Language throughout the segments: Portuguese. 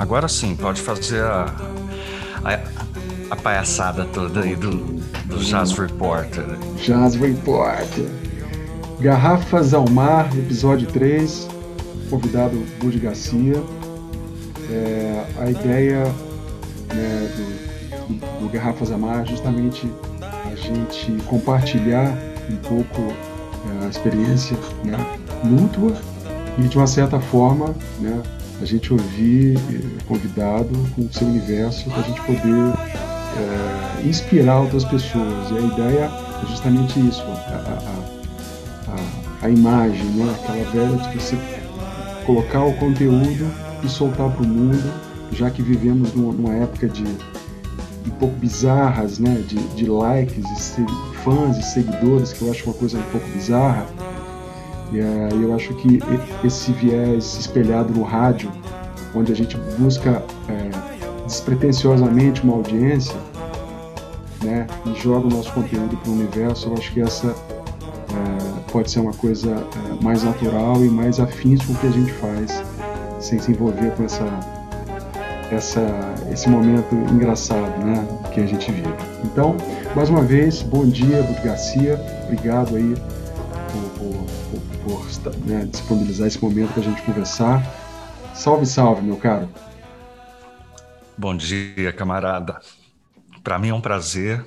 Agora sim, pode fazer a, a, a palhaçada toda aí do, do Jazz Reporter. Jazz Reporter. Garrafas ao Mar, episódio 3. Convidado Budi Garcia. É, a ideia né, do, do, do Garrafas ao Mar é justamente a gente compartilhar um pouco é, a experiência né, mútua e de uma certa forma né, a gente ouvir eh, convidado com o seu universo para a gente poder é, inspirar outras pessoas. E a ideia é justamente isso, a, a, a, a imagem, né? aquela velha de você colocar o conteúdo e soltar para o mundo, já que vivemos numa, época de um pouco bizarras, né? de, de likes, e fãs e seguidores, que eu acho uma coisa um pouco bizarra e é, eu acho que esse viés espelhado no rádio, onde a gente busca é, despretensiosamente uma audiência, né, e joga o nosso conteúdo para o universo, eu acho que essa é, pode ser uma coisa é, mais natural e mais afins com o que a gente faz, sem se envolver com essa, essa, esse momento engraçado né, que a gente vive. Então, mais uma vez, bom dia, Garcia, obrigado aí né, disponibilizar esse momento para a gente conversar. Salve, salve, meu caro. Bom dia, camarada. Para mim é um prazer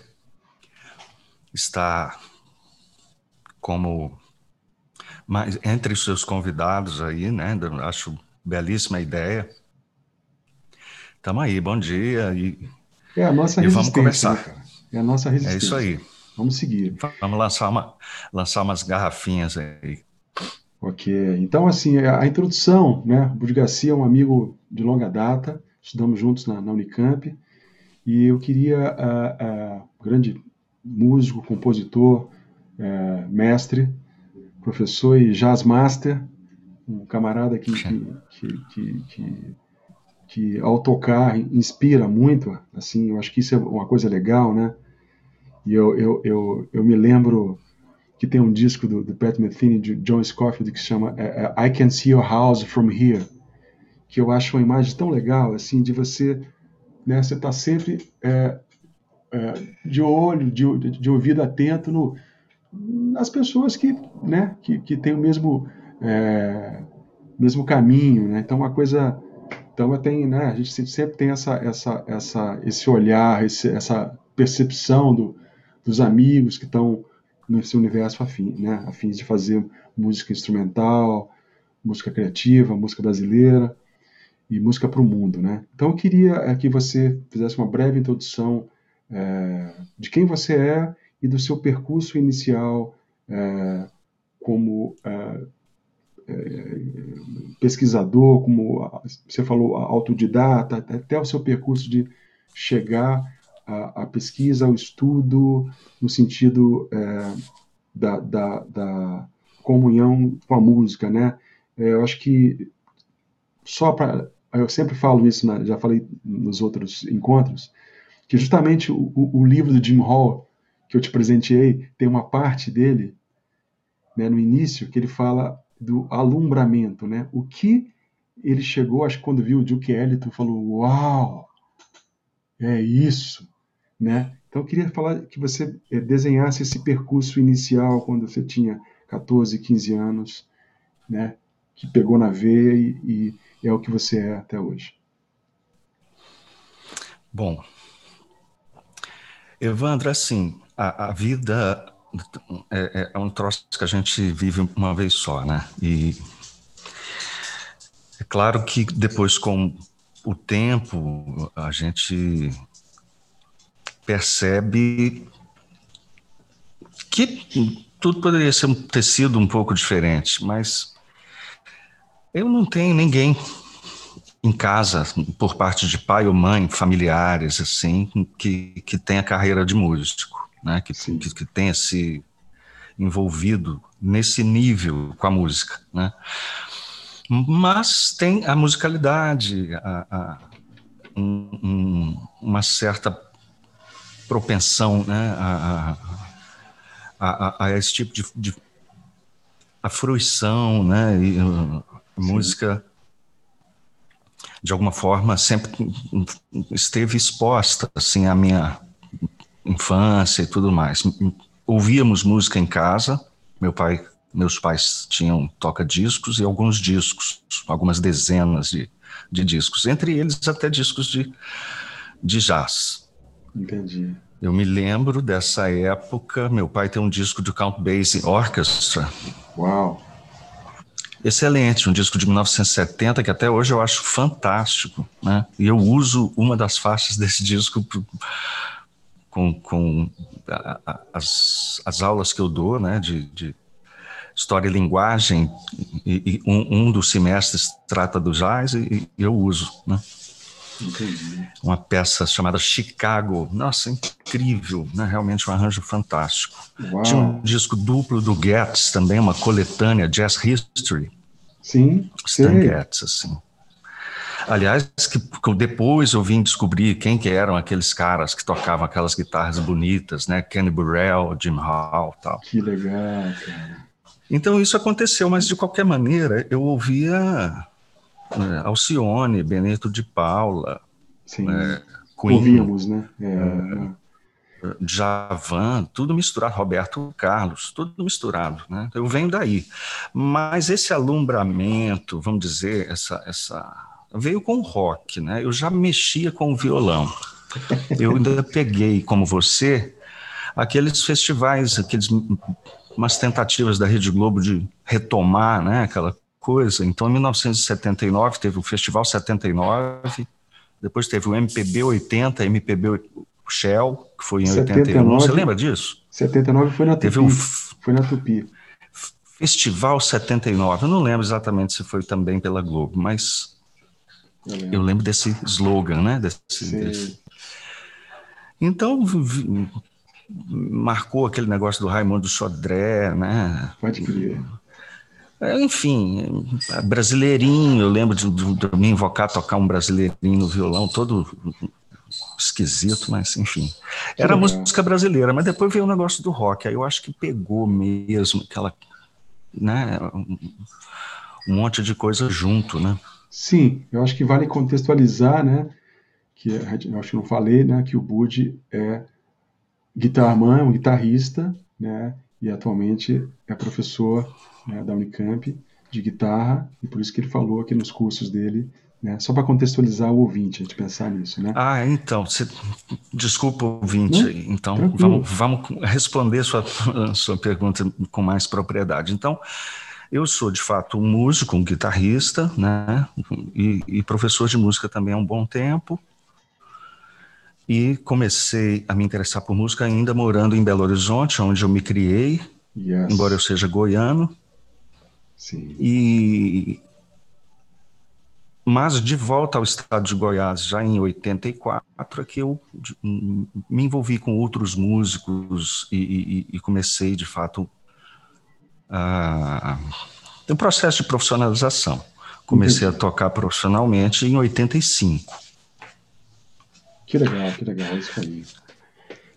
estar como mas entre os seus convidados aí, né? Acho belíssima ideia. Tamo aí, bom dia e, é a nossa e vamos começar. Né, é a nossa resistência. É isso aí. Vamos seguir. Vamos lançar, uma, lançar umas garrafinhas aí. Ok, então assim, a introdução, né? O Budi Garcia é um amigo de longa data, estudamos juntos na, na Unicamp, e eu queria, uh, uh, grande músico, compositor, uh, mestre, professor e jazz master, um camarada que, que, que, que, que ao tocar inspira muito, assim, eu acho que isso é uma coisa legal, né? E eu, eu, eu, eu me lembro que tem um disco do, do Pat Metheny, de John Scofield, que chama é, é, I Can See Your House From Here, que eu acho uma imagem tão legal, assim, de você, né, você tá sempre é, é, de olho, de, de, ouvido atento no, nas pessoas que, né, que, que têm o mesmo, mesmo caminho, né, então uma coisa, então tem, né, a gente sempre tem essa, essa, essa, esse olhar, esse, essa percepção do, dos amigos que estão nesse universo afim, né? afins de fazer música instrumental, música criativa, música brasileira e música para o mundo. Né? Então eu queria é, que você fizesse uma breve introdução é, de quem você é e do seu percurso inicial é, como é, é pesquisador, como você falou, autodidata, até o seu percurso de chegar a, a pesquisa, o estudo, no sentido é, da, da, da, comunhão com a música, né? É, eu acho que só para eu sempre falo isso, né, já falei nos outros encontros, que justamente o, o, livro do Jim Hall que eu te presenteei tem uma parte dele, né, no início, que ele fala do alumbramento, né? O que ele chegou, acho que quando viu o Duke Ellington, falou: Uau, é isso, né? Então eu queria falar que você eh, desenhasse esse percurso inicial quando você tinha 14, 15 anos, né? Que pegou na veia e, e é o que você é até hoje. Bom, Evandro, assim, a, a vida é, é, um troço que a gente vive uma vez só, né? E é claro que depois, com o tempo, a gente percebe que tudo poderia ser, ter sido um pouco diferente, mas eu não tenho ninguém em casa, por parte de pai ou mãe, familiares, assim, que, que tenha carreira de músico, né? que, que, que tenha se envolvido nesse nível com a música. Né? Mas tem a musicalidade, a, a um, um, uma certa propensão né, a, a, a, a, esse tipo de, de a fruição, né, e, a música de alguma forma, sempre esteve exposta assim à minha infância e tudo mais. Ouvíamos música em casa. Meu pai, meus pais tinham toca-discos e alguns discos, algumas dezenas de, de discos, entre eles até discos de, de jazz. Entendi. Eu me lembro dessa época. Meu pai tem um disco do Count Basie Orchestra. Uau! Excelente, um disco de 1970 que até hoje eu acho fantástico, né? E eu uso uma das faixas desse disco com, com a, a, as, as aulas que eu dou, né? De, de história e linguagem, e, e um, um, dos semestres trata do jazz e, e eu uso, né? Entendi. Uma peça chamada Chicago. Nossa, incrível, né? realmente um arranjo fantástico. Uau. Tinha um disco duplo do Getz também, uma coletânea, Jazz History. Sim, Stan. Getz, assim. Aliás, que, que depois eu vim descobrir quem que eram aqueles caras que tocavam aquelas guitarras bonitas, né? Kenny Burrell, Jim Hall tal. Que legal, cara. Então isso aconteceu, mas de qualquer maneira eu ouvia é, Alcione, Benito de Paula, Sim. é, Queen, Ouvíamos, né? É, é. Javan, tudo misturado, Roberto Carlos, tudo misturado, né? Eu venho daí. Mas esse alumbramento, vamos dizer, essa, essa veio com o rock, né? Eu já mexia com o violão. Eu ainda peguei, como você, aqueles festivais, aqueles umas tentativas da Rede Globo de retomar, né, aquela coisa. Então, em 1979 teve o Festival 79, depois teve o MPB 80, MPB Shell, que foi em 79, 81. Você lembra disso? 79 foi na Tupi. Teve um foi na Tupi. Festival 79. Eu não lembro exatamente se foi também pela Globo, mas Eu lembro. eu lembro desse slogan, né? Desse, desse. Então marcou aquele negócio do Raimundo Sodré, né? Pode crer. Enfim, brasileirinho, eu lembro de, de, de me invocar tocar um brasileirinho no violão, todo esquisito, mas enfim. Era legal. música brasileira, mas depois veio o negócio do rock, aí eu acho que pegou mesmo aquela, né, um um monte de coisa junto, né? Sim, eu acho que vale contextualizar, né? Que eu acho que não falei, né? Que o Bud é guitarman, é um guitarrista, né? E atualmente é professor né, da Unicamp de guitarra, e por isso que ele falou aqui nos cursos dele, né? Só para contextualizar o ouvinte, a gente pensar nisso, né? Ah, então, você, desculpa ouvinte, Não, então tranquilo. vamos, vamos responder sua, sua pergunta com mais propriedade. Então, eu sou de fato um músico, um guitarrista, né, e, e professor de música também há um bom tempo. E comecei a me interessar por música ainda morando em Belo Horizonte, onde eu me criei, Yes. embora eu seja goiano. Sim. E mas de volta ao estado de Goiás, já em 84, é que eu me envolvi com outros músicos e, e- e comecei, de fato, a um processo de profissionalização. Comecei a tocar profissionalmente em 85. Que legal, que legal, isso aí.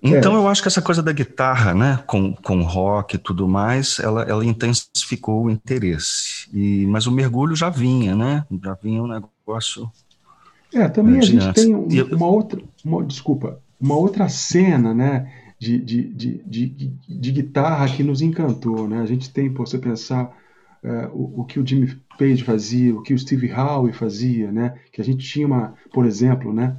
Então É. eu acho que essa coisa da guitarra, né, com, com rock e tudo mais, ela, ela intensificou o interesse. E, mas o mergulho já vinha, né? Já vinha um negócio. É, também a gente tem um- eu- uma outra, uma- desculpa, uma outra cena, né, de, de, de, de, de guitarra que nos encantou, né? A gente tem, por você pensar é, o, o que o Jimmy Page fazia, o que o Steve Howe fazia, né? Que a gente tinha uma, por exemplo, né,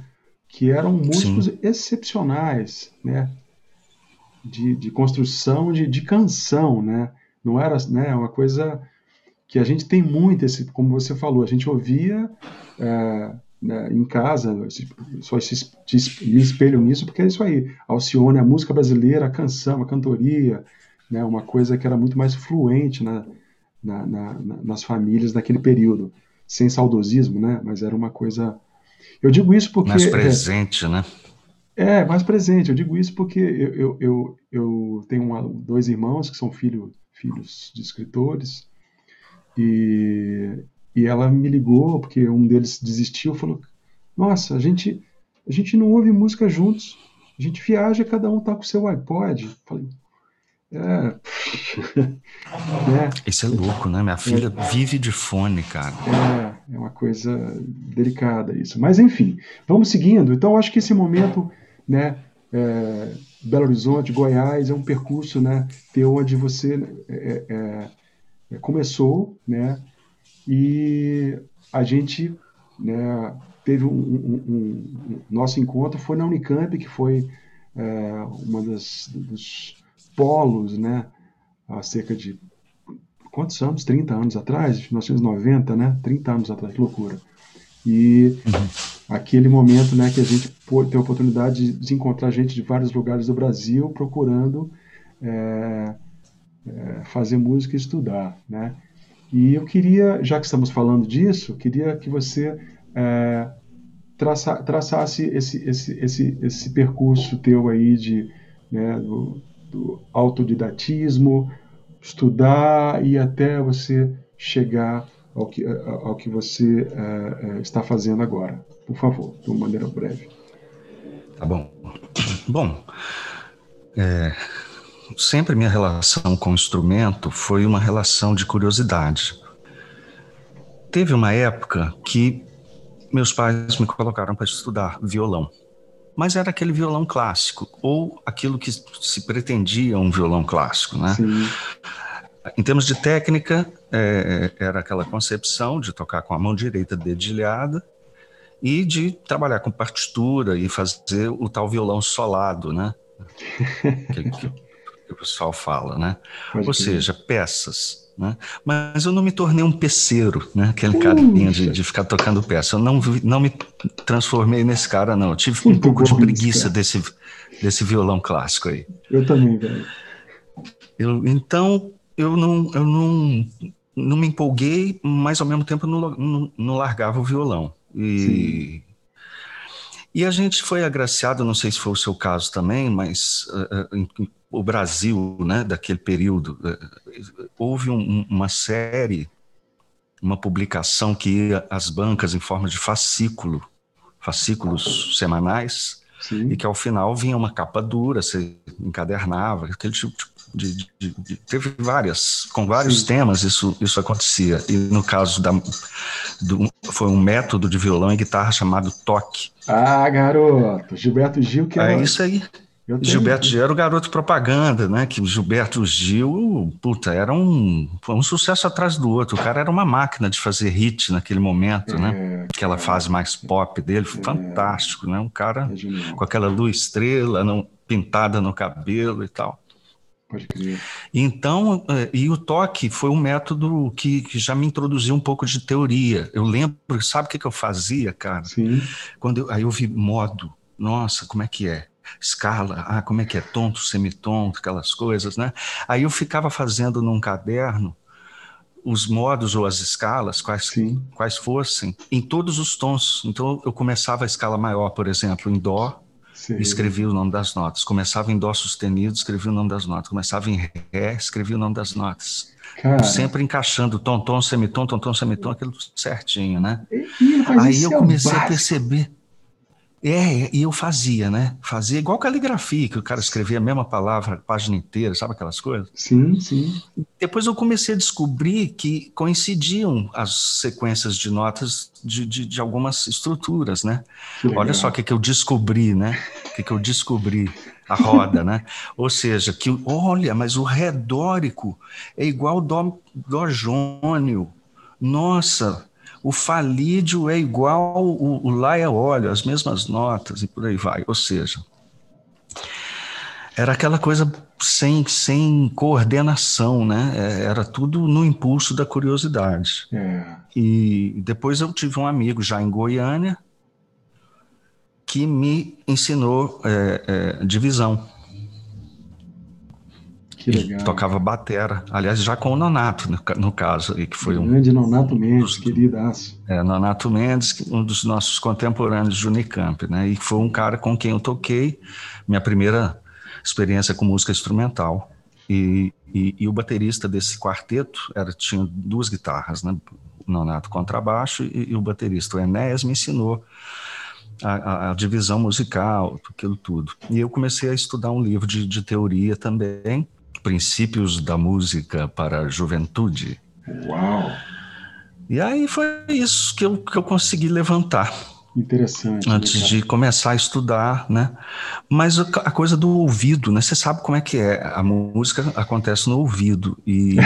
que eram músicos excepcionais, né? De, de construção de, de canção, né? Não era, né, uma coisa que a gente tem muito esse, como você falou, a gente ouvia é, né, em casa, só se, me espelho nisso, porque é isso aí, Alcione, a música brasileira, a canção, a cantoria, né, uma coisa que era muito mais fluente na, na- na- na- nas famílias naquele período, sem saudosismo, né, mas era uma coisa... Eu digo isso porque... mais presente, né? É, mais presente. Eu digo isso porque eu, eu, eu, eu tenho uma- dois irmãos que são filho, filhos de escritores e, e ela me ligou porque um deles desistiu falou: Nossa, a gente, a gente não ouve música juntos. A gente viaja, cada um tá com o seu iPod. Falei, É. é. Isso é louco, né? Minha filha é. vive de fone, cara. É, é uma coisa delicada isso. Mas enfim, vamos seguindo. Então, acho que esse momento, né? É, Belo Horizonte, Goiás, é um percurso, né? Ter onde você é, é, é, começou, né? E a gente, né? Teve um, um, um, um nosso encontro foi na Unicamp, que foi é, uma das dos polos, né? Há cerca de quantos anos? 30 anos atrás, 1990, né? 30 anos atrás, que loucura. E uhum. aquele momento, né, que a gente pôde ter a oportunidade de encontrar gente de vários lugares do Brasil procurando é, é, fazer música e estudar, né? E eu queria, já que estamos falando disso, queria que você é, traça, traçasse esse, esse, esse, esse percurso teu aí de, né, do, do autodidatismo, estudar e até você chegar ao que, ao que você uh, está fazendo agora. Por favor, de uma maneira breve. Tá bom. Bom, é, sempre minha relação com o instrumento foi uma relação de curiosidade. Teve uma época que meus pais me colocaram para estudar violão mas era aquele violão clássico, ou aquilo que se pretendia um violão clássico, né? Sim. Em termos de técnica, é, era aquela concepção de tocar com a mão direita dedilhada e de trabalhar com partitura e fazer o tal violão solado, né? que, que, que o pessoal fala, né? Pode Ou seja, peças né? Mas eu não me tornei um peceiro, né? aquele carinha de, de, ficar tocando peça. Eu não, não me transformei nesse cara, não. Eu tive Muito um pouco de preguiça desse, desse violão clássico aí. Eu também, velho. Eu, então, eu não, eu não, não me empolguei, mas ao mesmo tempo não, não, não largava o violão. E, e a gente foi agraciado, não sei se foi o seu caso também, mas uh, o Brasil, né, daquele período, eh, houve um, uma série, uma publicação que ia às bancas em forma de fascículo, fascículos semanais, Sim. e que ao final vinha uma capa dura, você encadernava, aquele tipo de, de, de, de teve várias, com vários Sim. temas isso, isso acontecia. E no caso da, do, foi um método de violão e guitarra chamado toque. Ah, garoto, Gilberto Gil que é isso aí. Gilberto Gil era o garoto propaganda, né? Que Gilberto Gil, puta, era um, um sucesso atrás do outro. O cara era uma máquina de fazer hit naquele momento, né? é, né? Aquela é, fase mais pop dele, é, fantástico, né? Um cara é com aquela luz estrela não, pintada no cabelo e tal. Pode crer. Então, é, e o toque foi um método que, que, já me introduziu um pouco de teoria. Eu lembro, sabe o que, que eu fazia, cara? Sim. Quando eu, aí eu vi modo. Nossa, como é que é? Escala, ah, como é que é tonto, semitonto, aquelas coisas, né? Aí eu ficava fazendo num caderno os modos ou as escalas, quais, quais fossem, em todos os tons. Então eu começava a escala maior, por exemplo, em Dó, Sim. escrevia o nome das notas. Começava em Dó sustenido, escrevia o nome das notas. Começava em Ré, escrevia o nome das notas. Cara. Sempre encaixando tom, tom, semitom, tom, tom, semitom, aquilo certinho, né? Aí eu comecei a perceber é, e eu fazia, né? Fazia igual caligrafia, que o cara escrevia a mesma palavra a página inteira, sabe aquelas coisas? Sim, sim. Depois eu comecei a descobrir que coincidiam as sequências de notas de, de, de algumas estruturas, né? Olha só o que, que eu descobri, né? O que, que eu descobri, a roda, né? Ou seja, que, olha, mas o ré dórico é igual dó, dó jônio. Nossa, o falídio é igual o, o lá é óleo, as mesmas notas e por aí vai. Ou seja, era aquela coisa sem, sem coordenação, né? É, era tudo no impulso da curiosidade. É. E depois eu tive um amigo já em Goiânia que me ensinou é, é, divisão. Que legal. Tocava batera. Aliás, já com o Nonato, no, no caso, que foi um. Grande Nonato Mendes, dos, queridaço. É, Nonato Mendes, um dos nossos contemporâneos de Unicamp, né? E foi um cara com quem eu toquei minha primeira experiência com música instrumental. E, e, e o baterista desse quarteto era, tinha duas guitarras, né? Nonato contrabaixo e, e o baterista, o Enéas, me ensinou a, a, a, divisão musical, aquilo tudo. E eu comecei a estudar um livro de, de teoria também, Princípios da Música para a Juventude. Uau! E aí foi isso que eu, que eu consegui levantar. Interessante. Antes de começar a estudar, né? Mas a, coisa do ouvido, né? Você sabe como é que é. A música acontece no ouvido. E,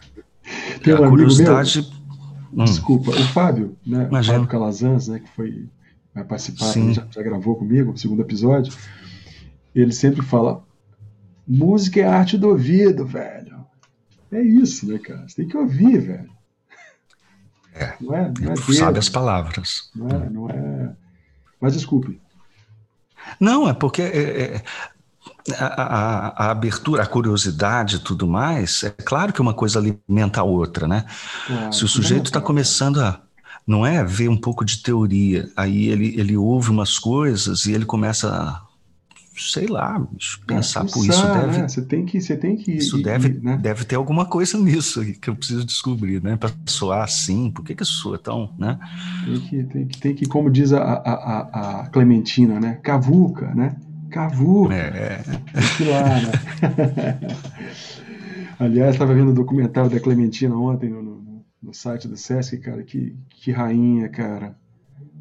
Tem um a curiosidade. Hum. Desculpa, o Fábio, né? O Fábio Calazans, né? Que foi vai participar, já, já gravou comigo, o segundo episódio. Ele sempre fala: música é arte do ouvido, velho. É isso, né, cara? Você tem que ouvir, velho. É, não é, não é sabe as palavras. Não é, não é. Mas desculpe. Não, é porque é, é, a, a, a, abertura, a curiosidade e tudo mais, é claro que uma coisa alimenta a outra, né? Claro, Se o sujeito está começando a não é ver um pouco de teoria, aí ele, ele ouve umas coisas e ele começa a sei lá, pensar, por isso deve. Né? Você tem que, você tem que. Isso ir, deve, né? deve ter alguma coisa nisso que eu preciso descobrir, né? Para soar assim, por que que soa tão, né? Tem que, tem que, tem que como diz a, a, a Clementina, né? Cavuca, né? Cavuca. É. é. Tem que ir lá, né? Aliás, estava vendo o documentário da Clementina ontem no, no, no, site do Sesc, cara, que, que rainha, cara.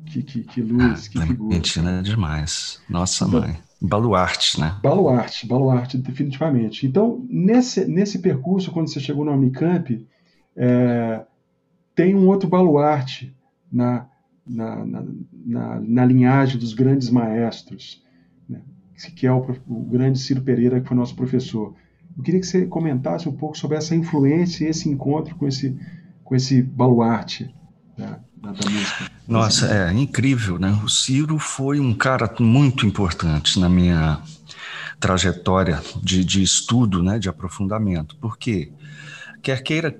Que, que, que luz, ah, que figura. Clementina é demais. Nossa mãe. Baluarte, né? Baluarte, baluarte, definitivamente. Então, nesse, nesse percurso, quando você chegou na Unicamp, é, tem um outro baluarte na, na, na, na, na linhagem dos grandes maestros, né? que é o, o, grande Ciro Pereira, que foi nosso professor. Eu queria que você comentasse um pouco sobre essa influência e esse encontro com esse, com esse baluarte. Né? da, da música. Nossa, é incrível, né? O Ciro foi um cara muito importante na minha trajetória de, de estudo, né, de aprofundamento. Porque quer queira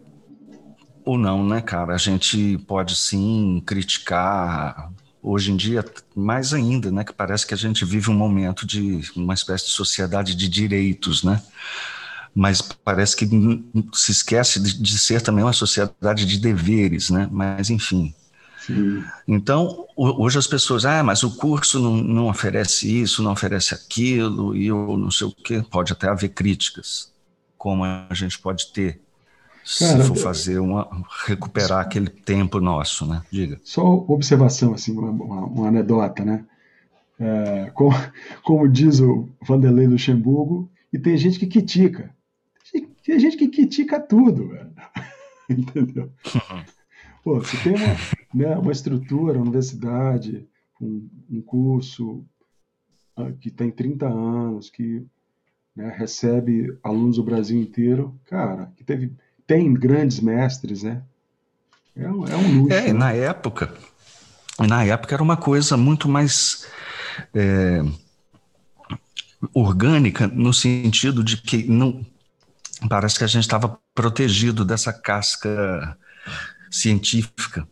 ou não, né, cara, a gente pode sim criticar hoje em dia mais ainda, né, que parece que a gente vive um momento de uma espécie de sociedade de direitos, né? Mas parece que se esquece de, de ser também uma sociedade de deveres, né? Mas enfim, então, hoje as pessoas, ah, mas o curso não, não oferece isso, não oferece aquilo, e eu não sei o quê. Pode até haver críticas, como a gente pode ter Cara, se for fazer uma recuperar aquele tempo nosso, né? Diga. Só observação, assim, uma, uma, uma anedota, né? É, como, como, diz o Vanderlei Luxemburgo, e tem gente que critica. Tem gente que critica tudo, velho. Entendeu? Pô, você tem uma, né, uma estrutura, uma universidade, um, um curso uh, que tem 30 anos, que né, recebe alunos do Brasil inteiro, cara, que teve, tem grandes mestres, né? É, um, é um luxo. É, né? na época, na época era uma coisa muito mais é, orgânica, no sentido de que não parece que a gente estava protegido dessa casca científica.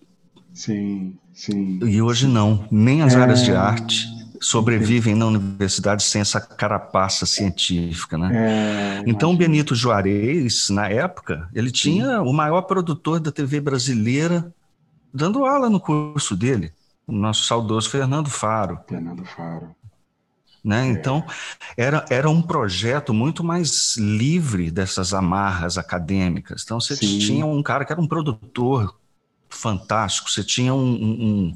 Sim, sim. E hoje não. Nem as é... áreas de arte sobrevivem na universidade sem essa carapaça científica, né? É, então, Benito Juarez, na época, ele tinha o maior produtor da TV brasileira dando aula no curso dele, o nosso saudoso Fernando Faro. Fernando Faro. Né? É. Então, era, era um projeto muito mais livre dessas amarras acadêmicas. Então, você Sim. tinha um cara que era um produtor fantástico, você tinha um, um,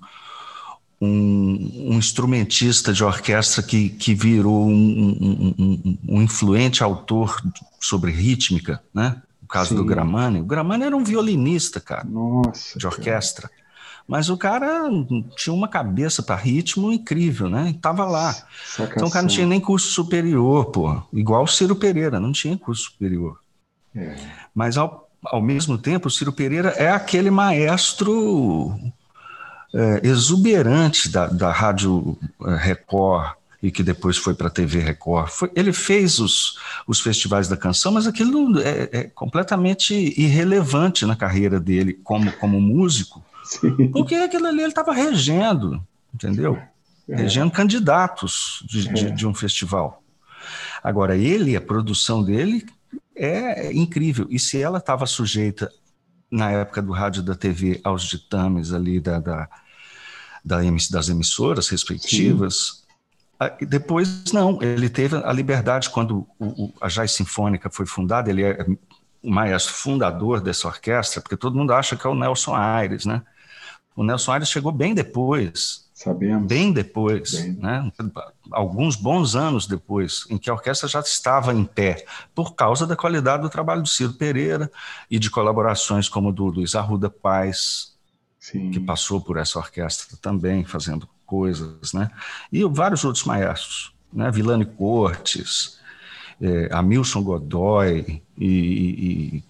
um, um instrumentista de orquestra que, que virou um, um, influente autor sobre rítmica, né? O caso Sim. do Gramani. O Gramani era um violinista, cara, Nossa, de orquestra. Cara. Mas o cara tinha uma cabeça para ritmo incrível, né? E tava lá. Sacação. Então o cara não tinha nem curso superior, pô. Igual o Ciro Pereira, não tinha curso superior. É. Mas ao, ao mesmo tempo, o Ciro Pereira é aquele maestro é, exuberante da, da Rádio é, Record e que depois foi para a TV Record. Foi, ele fez os, os festivais da canção, mas aquilo é, é completamente irrelevante na carreira dele como, como músico Sim. Porque aquilo ali ele estava regendo, entendeu? É. Regendo candidatos de, é. de, de, um festival. Agora, ele, a produção dele é incrível. E se ela estava sujeita, na época do rádio e da TV, aos ditames ali da, da, da das emissoras respectivas, Sim. Depois, não, ele teve a liberdade quando o, o, a Jazz Sinfônica foi fundada, ele é o maestro fundador dessa orquestra, porque todo mundo acha que é o Nelson Aires, né? O Nelson Aires chegou bem depois. Sabemos. Bem depois, bem. né? alguns bons anos depois, em que a orquestra já estava em pé, por causa da qualidade do trabalho do Ciro Pereira e de colaborações como do Luiz Arruda Paz, Sim. que passou por essa orquestra também, fazendo coisas, né? E vários outros maestros, né? Vilani Cortes, é, Hamilton Godoy e, e,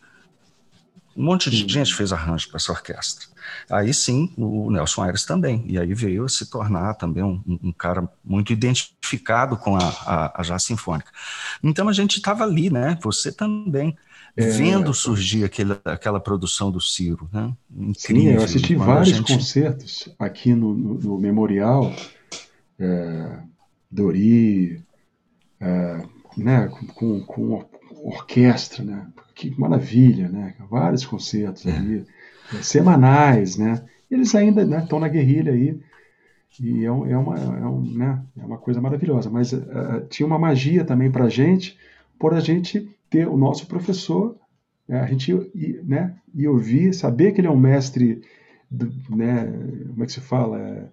um monte de gente fez arranjo para essa orquestra. Aí sim, o Nelson Aires também. E aí veio a se tornar também um, um cara muito identificado com a, a, a Jazz Sinfônica. Então a gente estava ali, né? Você também. É, vendo surgir aquele, aquela produção do Ciro, né? Incrível, sim, eu assisti vários gente... concertos aqui no, no, no Memorial, é, Dori, é, né, com, com, orquestra, né? Que maravilha, né? Vários concertos é. ali, semanais, né? Eles ainda estão né, na guerrilha aí e é, um, é, uma, é, um, né, é uma coisa maravilhosa. Mas uh, tinha uma magia também para a gente, por a gente ter o nosso professor, né, a gente né, e ouvir, saber que ele é um mestre, do, né, como é que se fala? É,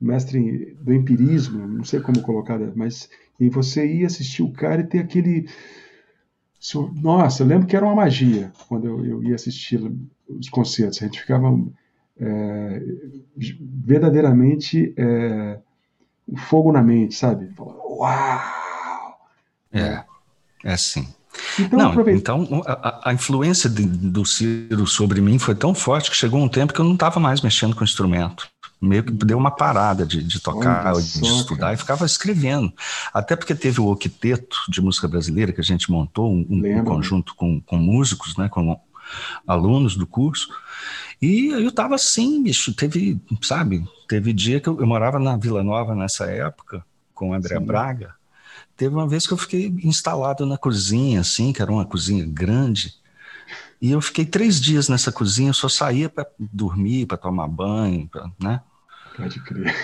mestre do empirismo, não sei como colocar, mas e você ia assistir o cara e ter aquele nossa, eu lembro que era uma magia quando eu, eu ia assistir os concertos. A gente ficava é, verdadeiramente é, fogo na mente, sabe? Uau! É, é assim. Então, não, então a, a influência de, do Ciro sobre mim foi tão forte que chegou um tempo que eu não estava mais mexendo com o instrumento meio que deu uma parada de, de tocar, de estudar cara. e ficava escrevendo. Até porque teve o Octeto de música brasileira que a gente montou, um, um conjunto com, com músicos, né, com alunos do curso. E eu estava assim, bicho, teve, sabe, teve dia que eu, eu, morava na Vila Nova nessa época, com o André Sim. Braga. Teve uma vez que eu fiquei instalado na cozinha, assim, que era uma cozinha grande, e eu fiquei três dias nessa cozinha, só saía para dormir, para tomar banho, pra, né? Pode crer.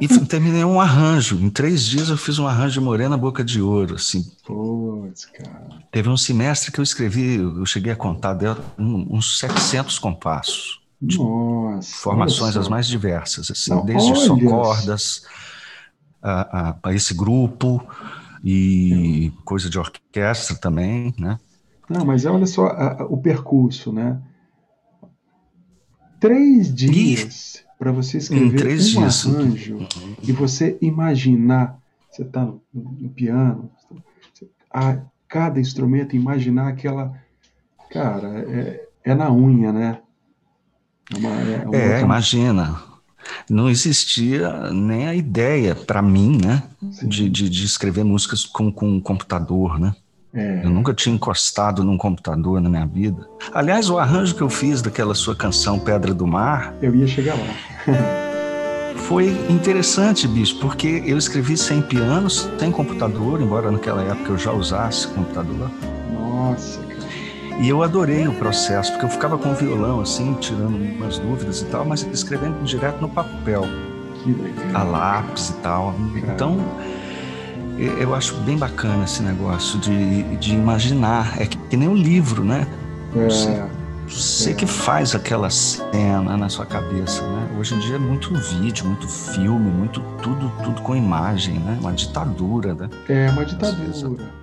E, e, terminei um arranjo. Em três dias eu fiz um arranjo de Morena Boca de Ouro, assim. Putz, cara. Teve um semestre que eu escrevi, eu cheguei a contar uns 700 compassos. Nossa. Formações as mais diversas, assim, Não, desde só cordas a, a, a, esse grupo e coisa de orquestra também, né? Não, mas olha só a, o percurso, né? Três dias para você escrever um dias. arranjo uhum. e você imaginar, você está no, no, piano, a cada instrumento, imaginar aquela. Cara, é, é na unha, né? É, uma, é, uma é imagina. Não existia nem a ideia, para mim, né, de, de, de, escrever músicas com, com um computador, né? É. Eu nunca tinha encostado num computador na minha vida. Aliás, o arranjo que eu fiz daquela sua canção Pedra do Mar. Eu ia chegar lá. foi interessante, bicho, porque eu escrevi sem piano, sem computador, embora naquela época eu já usasse computador. Nossa, cara. E eu adorei o processo, porque eu ficava com o violão, assim, tirando umas dúvidas e tal, mas escrevendo direto no papel. Que legal. A lápis e tal. Então eu acho bem bacana esse negócio de, de imaginar. É que, que nem um livro, né? É, você, você é. que faz aquela cena na sua cabeça, né? Hoje em dia é muito vídeo, muito filme, muito tudo, tudo com imagem, né? Uma ditadura, né? É, uma ditadura.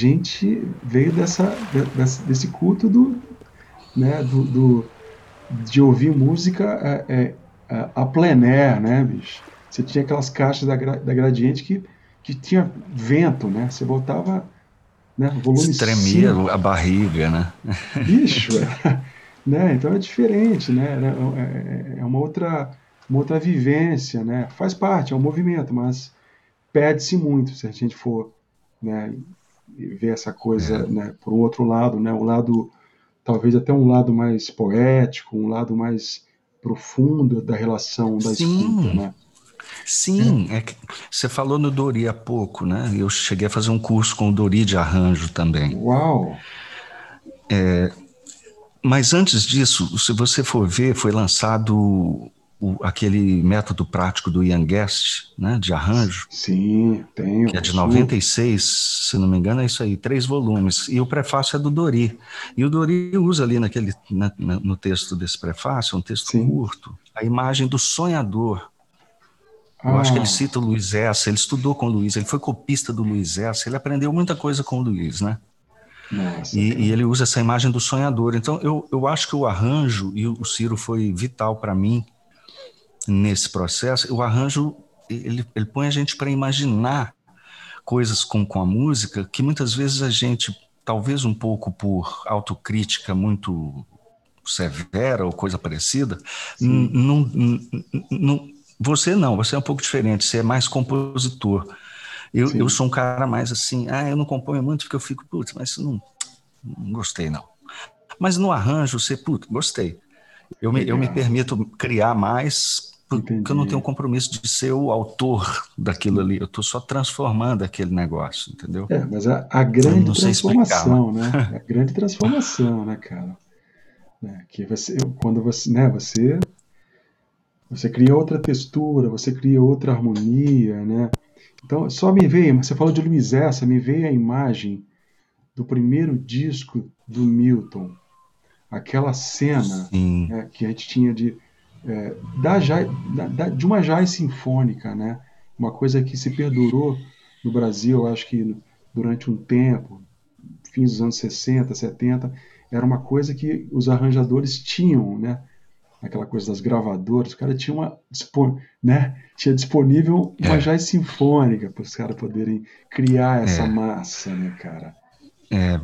Gente veio dessa, dessa desse culto do, né, do, do de ouvir música é, é, é, a plein air, né, bicho? Você tinha aquelas caixas da, da Gradiente que, que tinha vento, né? Você botava né, volume Tremia a barriga, né? Bicho, é, né? Então é diferente, né? É, é, é, uma outra, uma outra vivência, né? Faz parte, é um movimento, mas perde-se muito se a gente for né, ver essa coisa é. né, por um outro lado, né, um lado talvez até um lado mais poético, um lado mais profundo da relação da Sim. escuta, né? Sim, é. é que você falou no Dori há pouco, né? Eu cheguei a fazer um curso com o Dori de arranjo também. Uau! É, mas antes disso, se você for ver, foi lançado o, aquele método prático do Ian Guest, né, de arranjo. Sim, tem. Que é de 96, se não me engano, é isso aí, três volumes. E o prefácio é do Dori. E o Dori usa ali naquele, na, na, no texto desse prefácio, um texto Sim. curto, a imagem do sonhador. Eu ah. acho que ele ah. cita o Luiz Essa, ele estudou com o Luiz, ele foi copista do Luiz Essa, ele aprendeu muita coisa com o Luiz, né? Nossa, e, e, ele usa essa imagem do sonhador. Então, eu, eu acho que o arranjo, e o Ciro foi vital para mim, nesse processo, o arranjo ele, ele põe a gente para imaginar coisas com, com a música que muitas vezes a gente, talvez um pouco por autocrítica muito severa ou coisa parecida, não, não, você não, você é um pouco diferente, você é mais compositor. Eu, eu sou um cara mais assim, ah, eu não componho muito porque eu fico, putz, mas não, não gostei não. Mas no arranjo você, putz, gostei. Eu me, eu me permito criar mais porque Entendi. eu não tenho compromisso de ser o autor daquilo ali. Eu estou só transformando aquele negócio, entendeu? É, mas a, a grande transformação, né? A grande transformação, né, cara? Né? Que você, quando você, né, você, você cria outra textura, você cria outra harmonia, né? Então, só me veio, você falou de Luiz Essa, me veio a imagem do primeiro disco do Milton, aquela cena né, que a gente tinha de é, da, da, de uma jazz sinfônica, né? Uma coisa que se perdurou no Brasil, acho que durante um tempo, fins dos anos 60, 70, era uma coisa que os arranjadores tinham, né? Aquela coisa das gravadoras, o cara tinha uma né? tinha disponível uma é. jazz sinfônica para os caras poderem criar essa é. massa, né, cara? É,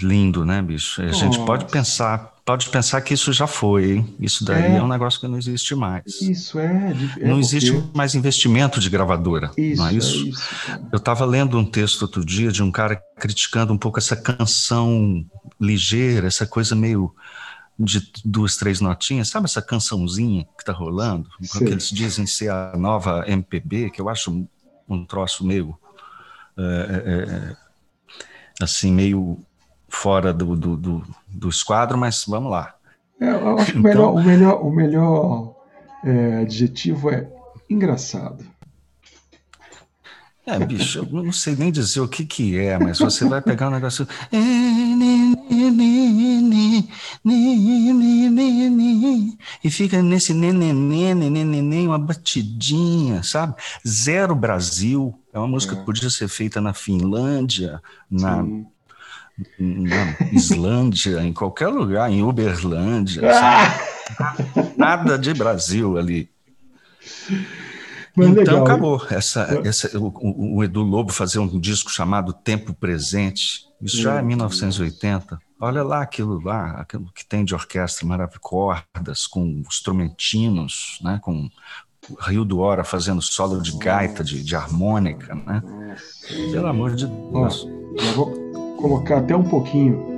lindo, né, bicho? A Nossa. gente pode pensar, pode pensar que isso já foi, hein? Isso daí é, é um negócio que não existe mais. Isso é. é não existe porque... mais investimento de gravadora, isso, não é isso? É isso Eu estava lendo um texto outro dia de um cara criticando um pouco essa canção ligeira, essa coisa meio de duas, três notinhas, sabe essa cançãozinha que está rolando? Que eles dizem ser a nova MPB, que eu acho um troço meio. É, é, assim, meio fora do, do, do, do esquadro, mas vamos lá. É, eu acho que então, o melhor, o melhor, o melhor é, adjetivo é engraçado. É, bicho, eu não sei nem dizer o que que é, mas você vai pegar um negócio e fica nesse nenenê, nenenê, uma batidinha, sabe? Zero Brasil, é uma música é. que podia ser feita na Finlândia, na, na Islândia, em qualquer lugar, em Uberlândia, nada de Brasil ali. Mas então legal, acabou. Essa, essa, o, o, Edu Lobo fazer um disco chamado Tempo Presente, isso já é 1980. Olha lá aquilo lá, aquilo que tem de orquestra maravilhosa, cordas, com instrumentinos, né, com Rio do Hora fazendo solo de gaita, de, de harmônica, né? Pelo amor de Deus. já vou colocar até um pouquinho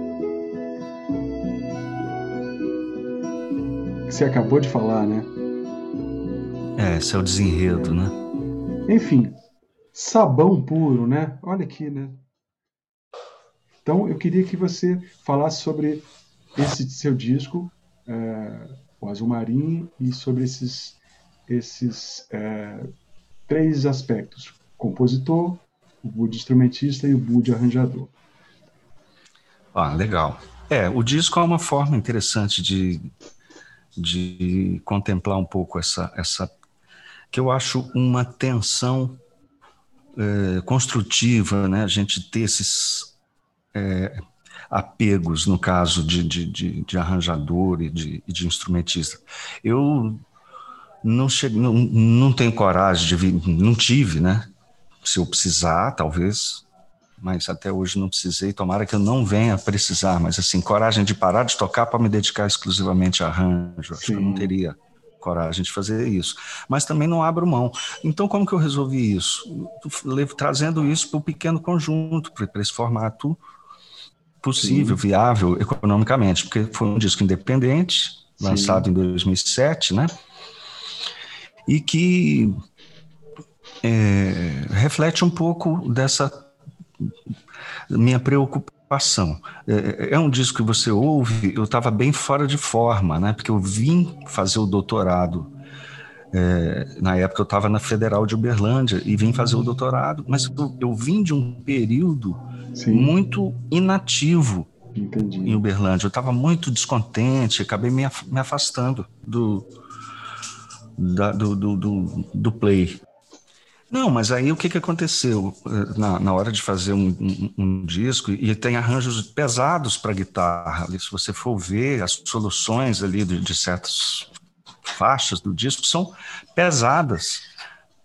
que você acabou de falar, né? É, esse é o desenredo, né? Enfim, sabão puro, né? Olha aqui, né? Então, eu queria que você falasse sobre esse seu disco, é, o Azul Marinho, e sobre esses, esses é, três aspectos: compositor, o Bud instrumentista e o Bud arranjador. Ah, legal. É, o disco é uma forma interessante de, de contemplar um pouco essa, essa que eu acho uma tensão é, construtiva, né? A gente ter esses é, apegos, no caso de, de, de, de arranjador e de, de, instrumentista. Eu não, cheguei, não, não tenho coragem de vir, não tive, né? Se eu precisar, talvez, mas até hoje não precisei. Tomara que eu não venha precisar, mas assim, coragem de parar de tocar para me dedicar exclusivamente a arranjo. Acho que eu não teria coragem de fazer isso. Mas também não abro mão. Então, como que eu resolvi isso? Trazendo isso para o pequeno conjunto, para esse formato possível, Sim. viável economicamente, porque foi um disco independente, lançado Sim. em 2007, né? E que é, reflete um pouco dessa minha preocupação. É, é, é um disco que você ouve, eu estava bem fora de forma, né? Porque eu vim fazer o doutorado. É, na época eu estava na Federal de Uberlândia e vim fazer o doutorado, mas eu, eu vim de um período Sim. muito inativo Entendi. em Uberlândia. Eu estava muito descontente, acabei me, afastando do, da, do, do, do, do play. Não, mas aí o que, que aconteceu eh, na, na hora de fazer um, um, um disco, e tem arranjos pesados para guitarra, se você for ver as soluções ali de, de certas faixas do disco, são pesadas.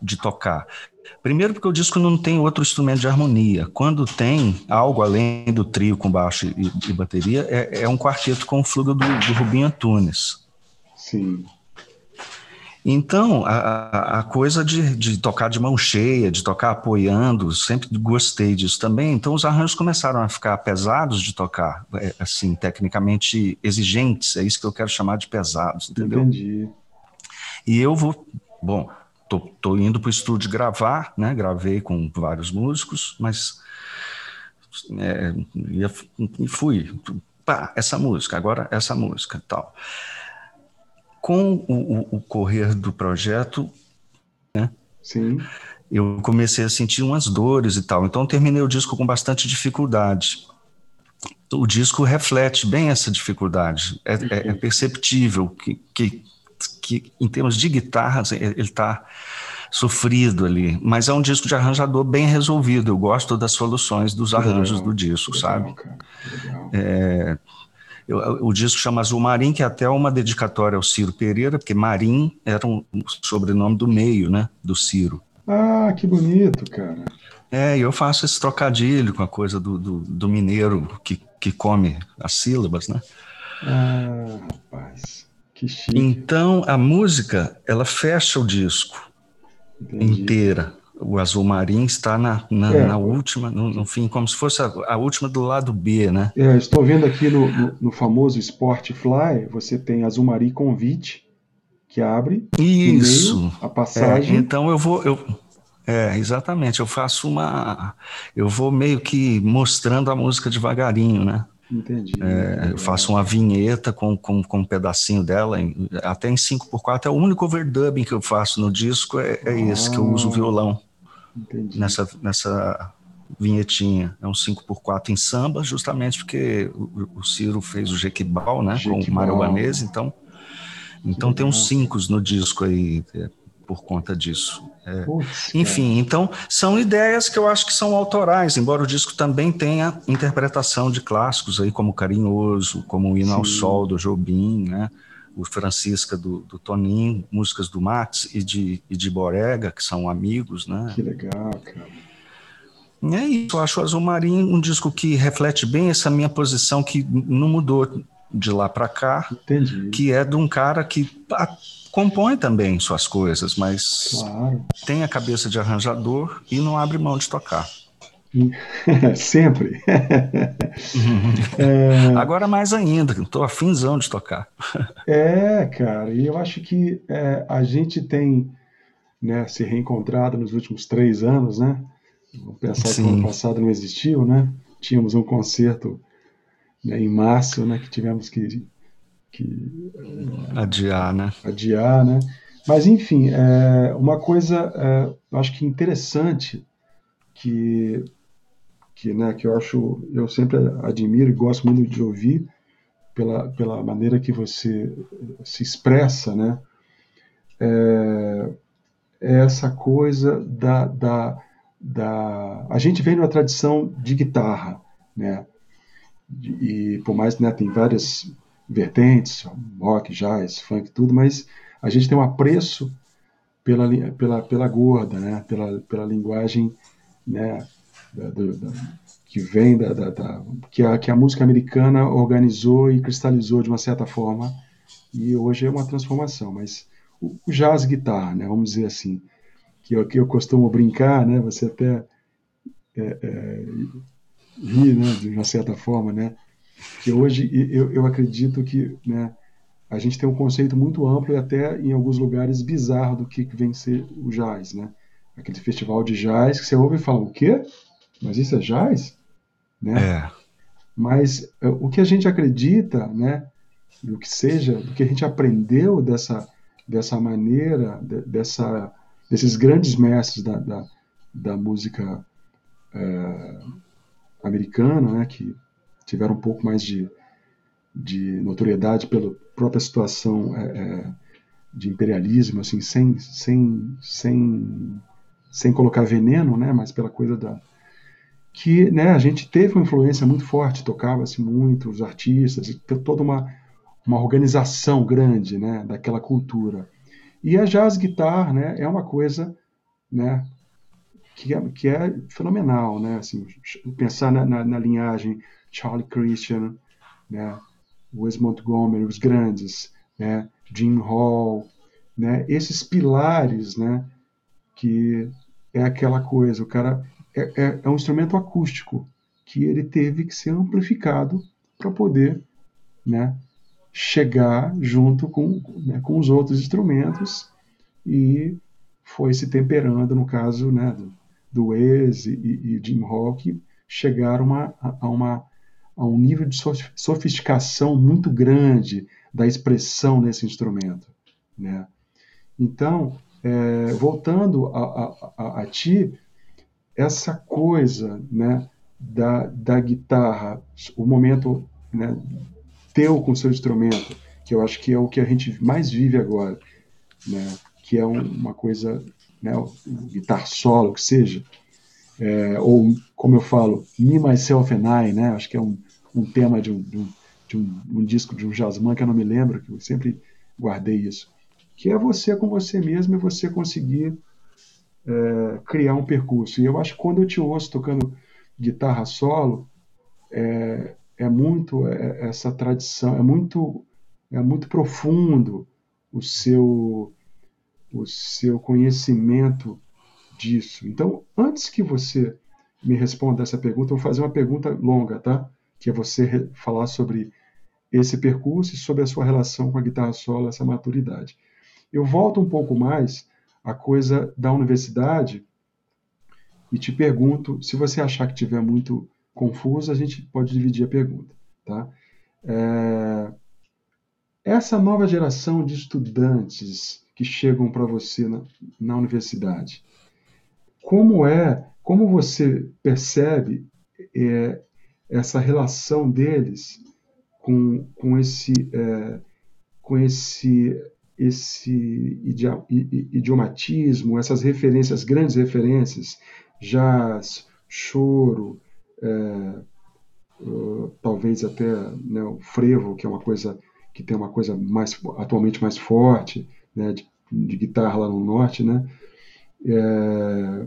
de tocar. Primeiro porque o disco não tem outro instrumento de harmonia. Quando tem algo além do trio com baixo e, e bateria, é, é, um quarteto com o fluxo do, do Rubinho Antunes. Sim. Então, a, a coisa de, de, tocar de mão cheia, de tocar apoiando, sempre gostei disso também. Então, os arranjos começaram a ficar pesados de tocar, é, assim, tecnicamente exigentes. É isso que eu quero chamar de pesados, entendeu? Entendi. E eu vou, bom, tô, tô indo para o estúdio gravar, né? Gravei com vários músicos, mas é, e fui, pá, essa música, agora essa música, tal com o, o, correr do projeto, né? Sim. Eu comecei a sentir umas dores e tal. Então terminei o disco com bastante dificuldade. O disco reflete bem essa dificuldade. É, é, é perceptível que, que, que, em termos de guitarras, ele está sofrido ali. Mas é um disco de arranjador bem resolvido. Eu gosto das soluções dos arranjos legal, do disco, legal, sabe? Cara, legal. É, eu, o disco chama Azul Marim, que é até uma dedicatória ao Ciro Pereira, porque Marim era um sobrenome do meio, né? Do Ciro. Ah, que bonito, cara. É, eu faço esse trocadilho com a coisa do, do, do mineiro que, que come as sílabas, né? Ah, rapaz, que chique. Então, a música, ela fecha o disco Entendi. inteira o azul marinho está na, na, É. na última, no, no fim, como se fosse a, a última do lado B, né? É, estou vendo aqui no, no, no famoso Sportfly, você tem Azul Mari Convite, que abre Isso. meio, a É, passagem. então eu vou. Eu, é, exatamente. Eu faço uma. Eu vou meio que mostrando a música devagarinho, né? Entendi. É, eu faço uma vinheta com, com, com um pedacinho dela, em- até em 5x4. É o único overdubbing que eu faço no disco, é, é esse, que eu uso o violão Entendi. nessa, nessa vinhetinha. É um 5x4 em samba, justamente porque o, o Ciro fez o Jequibal, né? Com o. Mário então. Então tem uns cinco no disco aí, é, por conta disso. Putz, cara. Enfim, então são ideias que eu acho que são autorais, embora o disco também tenha interpretação de clássicos aí, como Carinhoso, como o Hino ao Sim. Sol, do Jobim, né? O Francisca do, do Toninho, músicas do Max e de, e de Borega, que são amigos, né? Que legal, cara. E é isso, eu acho o Azul Marinho um disco que reflete bem essa minha posição, que não mudou de lá para cá, Entendi. que é de um cara que ah, compõe também suas coisas, mas Claro. tem a cabeça de arranjador e não abre mão de tocar. Sempre. Agora mais ainda, estou afinzão de tocar. É, cara, e eu acho que é, a gente tem né, se reencontrado nos últimos três anos, né? Vamos pensar que o Sim. ano passado não existiu, né? Tínhamos um concerto né, em março, né? Que tivemos que, que Adiar, né? adiar, né? Mas enfim, é, uma coisa, é, eu acho que interessante que que, né, que eu acho, eu sempre admiro e gosto muito de ouvir pela, pela maneira que você se expressa, né? É, é essa coisa da, da, da, a gente vem numa tradição de guitarra, né? E por mais, né, tem várias vertentes, rock, jazz, funk, tudo, mas a gente tem um apreço pela, pela, pela gorda, né? Pela, pela linguagem, né? Da- do- da- que vem da, que, a, que a música americana organizou e cristalizou de uma certa forma e hoje é uma transformação, mas o, o jazz guitarra, né? Vamos dizer assim, que eu, que eu costumo brincar, né? Você até é, é, ri, né? De uma certa forma, né? Que hoje eu, eu acredito que, né? A gente tem um conceito muito amplo e até em alguns lugares bizarro do que vem ser o jazz, né? Aquele festival de jazz que você ouve e fala, o quê? Mas isso é jazz? Né? É, Mas eh, o que a gente acredita, né, do que seja, do que a gente aprendeu dessa, dessa maneira, de- dessa, desses grandes mestres da, da, da música eh, americana, né, que tiveram um pouco mais de, de notoriedade pela própria situação eh, de imperialismo, assim, sem, sem, sem, sem colocar veneno, né, mas pela coisa da, que né, a gente teve uma influência muito forte, tocava-se muito, os artistas, toda uma, uma organização grande né, daquela cultura. E a jazz guitar né, é uma coisa né, que é, que é fenomenal, né? Assim, pensar na, na, na linhagem Charlie Christian, né? Wes Montgomery, os grandes, né? Jim Hall, né? Esses pilares, né? Que é aquela coisa, o cara é, é, é um instrumento acústico que ele teve que ser amplificado para poder, né? Chegar junto com, né, com os outros instrumentos e foi se temperando no caso, né? do Wes e, e Jim Hawke chegaram a, a, uma, a um nível de sofisticação muito grande da expressão nesse instrumento. Né? Então, é, voltando a, a, a, ti, essa coisa né, da, da guitarra, o momento né, teu com seu instrumento, que eu acho que é o que a gente mais vive agora, né, que é um, uma coisa né, guitar solo, que seja, é, ou como eu falo, Me, Myself and I, né, acho que é um, um tema de um, de, um, de um, disco de um jazzman que eu não me lembro, que eu sempre guardei isso, que é você com você mesmo e você conseguir é, criar um percurso. E eu acho que quando eu te ouço tocando guitarra solo, é, é muito é, essa tradição, é muito, é muito profundo o seu o seu conhecimento disso. Então, antes que você me responda essa pergunta, eu vou fazer uma pergunta longa, tá? Que é você falar sobre esse percurso e sobre a sua relação com a guitarra solo, essa maturidade. Eu volto um pouco mais à coisa da universidade e te pergunto, se você achar que estiver muito confuso, a gente pode dividir a pergunta, tá? É... Essa nova geração de estudantes que chegam para você na, na universidade. Como é, como você percebe é, essa relação deles com, com esse é, com esse esse idiomatismo, essas referências, grandes referências, jazz, choro, é, talvez até né, o frevo, que é uma coisa que tem uma coisa mais atualmente mais forte, né, de, de, guitarra lá no norte, né? É,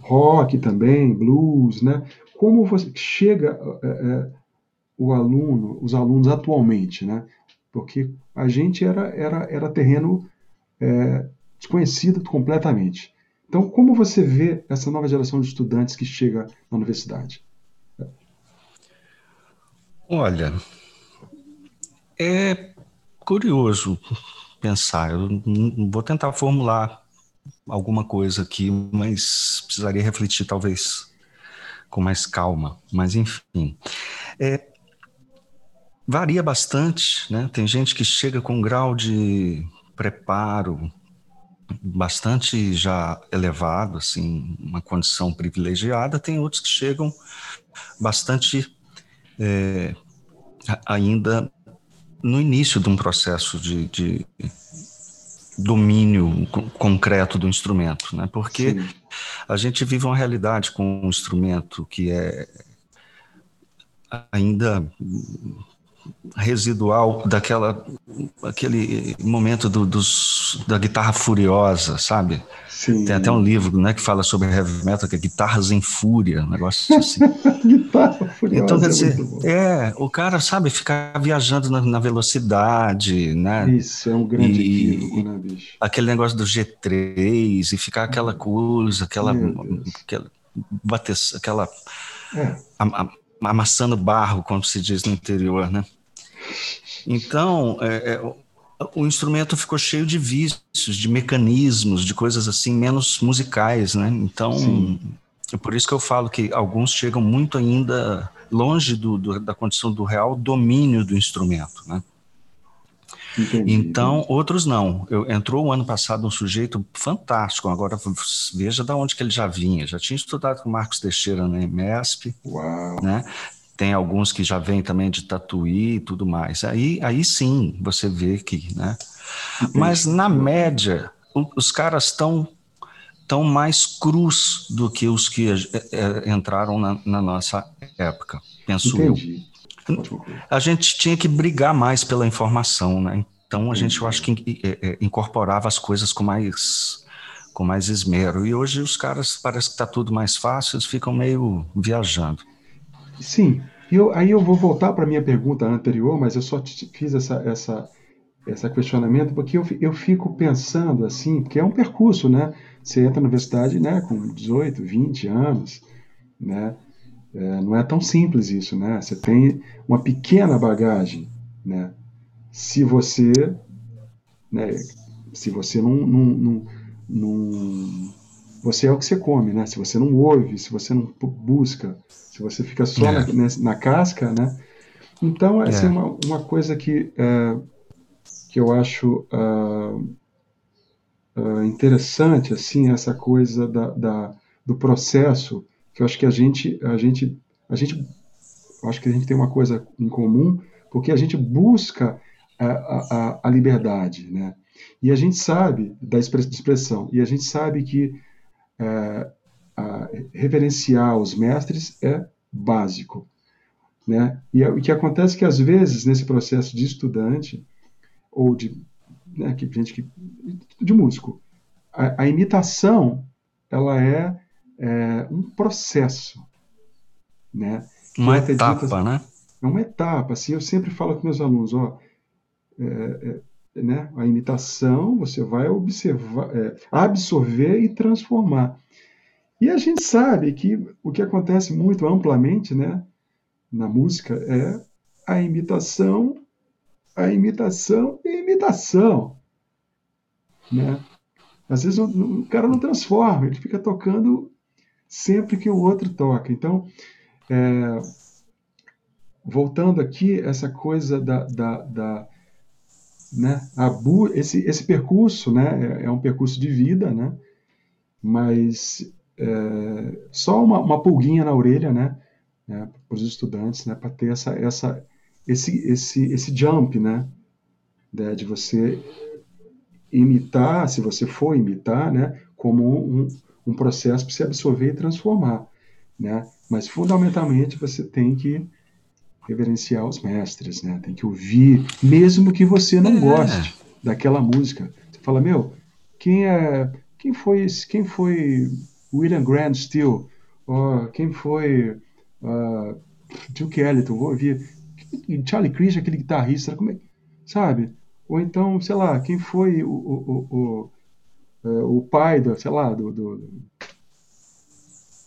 rock também, blues, né? Como você chega é, é, o aluno, os alunos atualmente, né? Porque a gente era era, era terreno é, desconhecido completamente. Então, como você vê essa nova geração de estudantes que chega na universidade? Olha, é curioso, pensar. Eu vou tentar formular alguma coisa aqui, mas precisaria refletir talvez com mais calma. Mas enfim, é, varia bastante, né? Tem gente que chega com um grau de preparo bastante já elevado, assim, uma condição privilegiada. Tem outros que chegam bastante é, ainda no início de um processo de, de domínio concreto do instrumento, né? Porque Sim. a gente vive uma realidade com um instrumento que é ainda residual daquela aquele momento do, dos, da guitarra furiosa, sabe? Sim. Tem até um livro, né, que fala sobre heavy metal, que é guitarras em fúria, um negócio assim. guitarra furiosa. Então quer é dizer, é, é, o cara sabe ficar viajando na, na velocidade, né? Isso é um grande e, equívoco, né, bicho? Aquele negócio do G3 e ficar aquela coisa, aquela, aquela bater, aquela é. a, a, amassando barro, como se diz no interior, né? Então, é, é, o instrumento ficou cheio de vícios, de mecanismos, de coisas assim menos musicais, né? Então, é por isso que eu falo que alguns chegam muito ainda longe do, do, da condição do real domínio do instrumento, né? Entendi. Então, outros não. Eu, entrou o ano passado um sujeito fantástico. Agora veja da onde que ele já vinha. Já tinha estudado com Marcos Teixeira na MESP, Uau. né? Tem alguns que já vêm também de Tatuí e tudo mais. Aí, aí sim você vê que, né? Entendi. Mas na média, os caras estão tão mais crus do que os que é, entraram na, na, nossa época, penso Entendi. eu. A gente tinha que brigar mais pela informação, né? Então a gente, eu acho que é, é, incorporava as coisas com mais com mais esmero. E hoje os caras parece que está tudo mais fácil, eles ficam meio viajando. Sim, eu, aí eu vou voltar para minha pergunta anterior, mas eu só fiz essa, essa, esse questionamento porque eu, eu fico pensando assim, porque é um percurso, né? Você entra na universidade né, com 18, 20 anos, né? É, não é tão simples isso, né? Você tem uma pequena bagagem, né? Se você, né? Se você não, não, não, não, você é o que você come, né? Se você não ouve, se você não busca, se você fica só é. na, na, casca, né? Então, essa é, é uma, uma coisa que, é, que eu acho uh, uh, interessante, assim, essa coisa da, da, do processo que eu acho que a gente, a gente, a gente, acho que a gente tem uma coisa em comum, porque a gente busca a, a, a liberdade, né? E a gente sabe da expressão, e a gente sabe que é, reverenciar os mestres é básico, né? E é, o que acontece é que às vezes nesse processo de estudante ou de né, que, gente que de músico, a, a imitação ela é é, um processo, né? Uma etapa, dito, né? É uma etapa. Assim, eu sempre falo com meus alunos, ó, é, é, né? A imitação você vai observar, é, absorver e transformar. E a gente sabe que o que acontece muito amplamente, né, na música é a imitação, a imitação e a imitação, né? Às vezes o, o cara não transforma, ele fica tocando sempre que o outro toca. Então, é, voltando aqui, essa coisa da, da, da né, bu, esse, esse percurso né, é, é, um percurso de vida, né, mas é, só uma, uma pulguinha na orelha né, né, para os estudantes, né, para ter essa, essa, esse, esse, esse jump né, né, de você imitar, se você for imitar, né, como um, um processo para se absorver e transformar, né? Mas fundamentalmente você tem que reverenciar os mestres, né? Tem que ouvir, mesmo que você não é. goste daquela música. Você fala, meu, quem é, quem foi, quem foi William Grant Still? Ou quem foi uh, Duke Ellington? Vou ouvir. Charlie Christian, aquele guitarrista, como é, sabe? Ou então, sei lá, quem foi o, o, o, o pai, do, sei lá, do, do,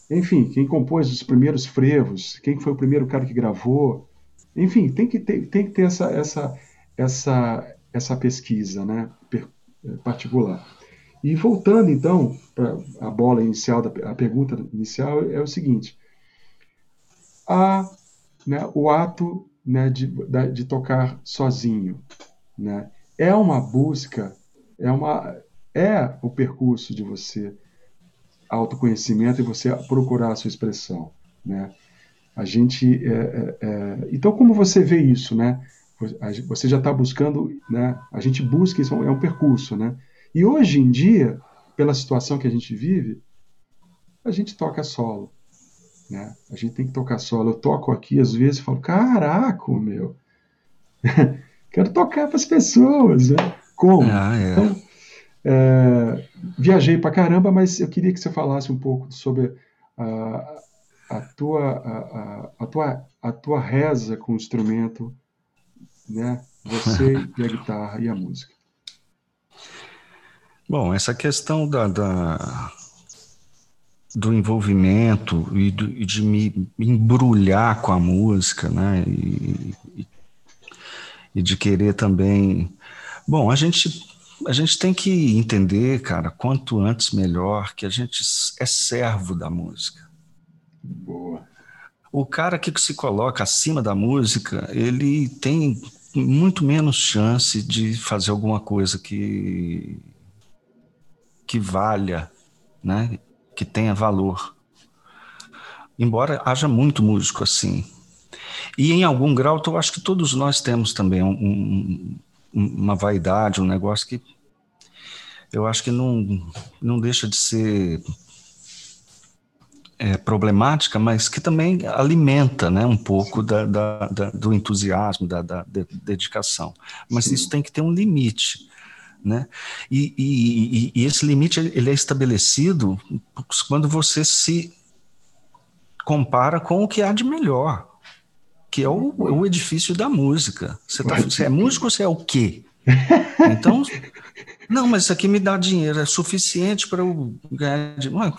Enfim, quem compôs os primeiros frevos, quem foi o primeiro cara que gravou. Enfim, tem que ter, tem que ter essa, essa, essa, essa pesquisa né, eh, particular. E voltando, então, para a bola inicial, da, a pergunta inicial é o seguinte. A, né, o ato né, de, de tocar sozinho né, é uma busca, é uma, é o percurso de você autoconhecimento e você procurar a sua expressão, né? A gente, é, é, é então como você vê isso, né? Você já está buscando, né? A gente busca isso é um percurso, né? E hoje em dia, pela situação que a gente vive, a gente toca solo, né? A gente tem que tocar solo. Eu toco aqui às vezes e falo, caraca, meu, quero tocar para as pessoas, né? Como? Ah, é. Então, é, viajei para caramba, mas eu queria que você falasse um pouco sobre a, a, tua, a, a, tua, a tua reza com o instrumento, né? Você e a guitarra e a música. Bom, essa questão da, da do envolvimento e, do, e, de me embrulhar com a música, né? E, e, e de querer também. Bom, a gente a gente tem que entender, cara, quanto antes melhor, que a gente é servo da música. Boa. O cara que se coloca acima da música, ele tem muito menos chance de fazer alguma coisa que que valha, né? Que tenha valor. Embora haja muito músico assim. E em algum grau, eu acho que todos nós temos também um, um, uma vaidade, um negócio que eu acho que não, não deixa de ser é, problemática, mas que também alimenta né, um pouco da, da, da, do entusiasmo, da, da, dedicação. Mas Sim. isso tem que ter um limite. né? E, e, e, esse limite ele é estabelecido quando você se compara com o que há de melhor, que é o, o edifício da música. Você, tá, você é músico ou você é o quê? Então, não, mas isso aqui me dá dinheiro, é suficiente para eu ganhar dinheiro.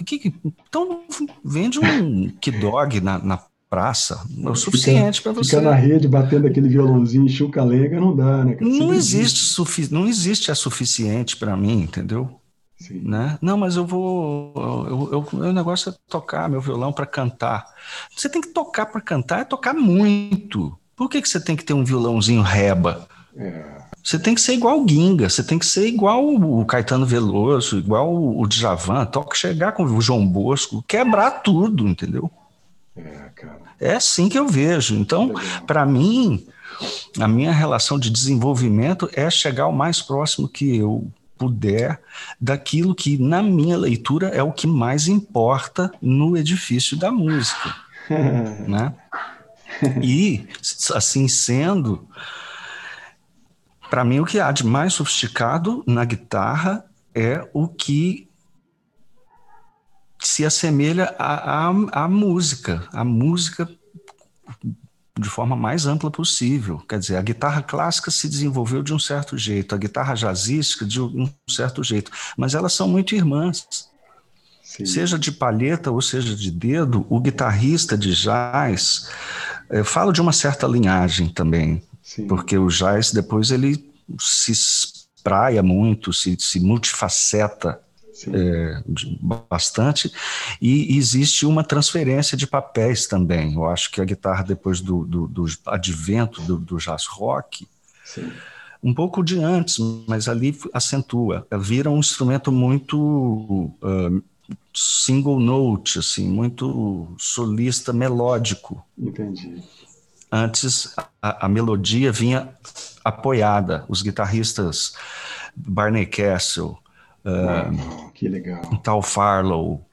Então, vende um dog na, na praça, é o suficiente para você. Ficar na rede batendo aquele violãozinho chuca-lenga não dá, né? Não existe, não existe a suficiente para mim, entendeu? Sim. Né? Não, mas eu vou. Eu, eu, o negócio é tocar meu violão para cantar. Você tem que tocar para cantar, é tocar muito. Por que, que você tem que ter um violãozinho reba? É. Você tem que ser igual o Ginga, você tem que ser igual o Caetano Veloso, igual o Djavan, toca chegar com o João Bosco, quebrar tudo, entendeu? É, cara. É assim que eu vejo. Então, para mim, a minha relação de desenvolvimento é chegar o mais próximo que eu puder daquilo que, na minha leitura, é o que mais importa no edifício da música. né? E, assim sendo, para mim, o que há de mais sofisticado na guitarra é o que se assemelha à, à, à música, a música de forma mais ampla possível. Quer dizer, a guitarra clássica se desenvolveu de um certo jeito, a guitarra jazzística de um certo jeito, mas elas são muito irmãs. Sim. Seja de palheta ou seja de dedo, o guitarrista de jazz, eu falo de uma certa linhagem também, Sim. porque o jazz depois ele se espraia muito, se, se multifaceta é, bastante, e existe uma transferência de papéis também. Eu acho que a guitarra, depois do, do, do advento do, do, jazz rock, Sim. um pouco de antes, mas ali acentua, vira um instrumento muito uh, single note, assim, muito solista, melódico. Entendi. Antes, a, a melodia vinha apoiada. Os guitarristas Barney Castle, Uh, que legal. Tal Farlow,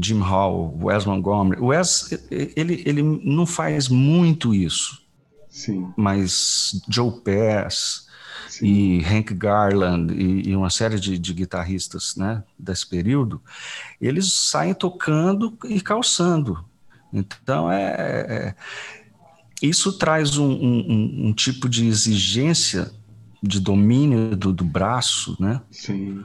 Jim Hall, Wes Montgomery. O Wes, ele, ele não faz muito isso. Sim. Mas Joe Pass Sim. e Hank Garland e, e uma série de, de, guitarristas né, desse período, eles saem tocando e calçando. Então, é, é isso traz um, um, um, tipo de exigência de domínio do, do braço, né? Sim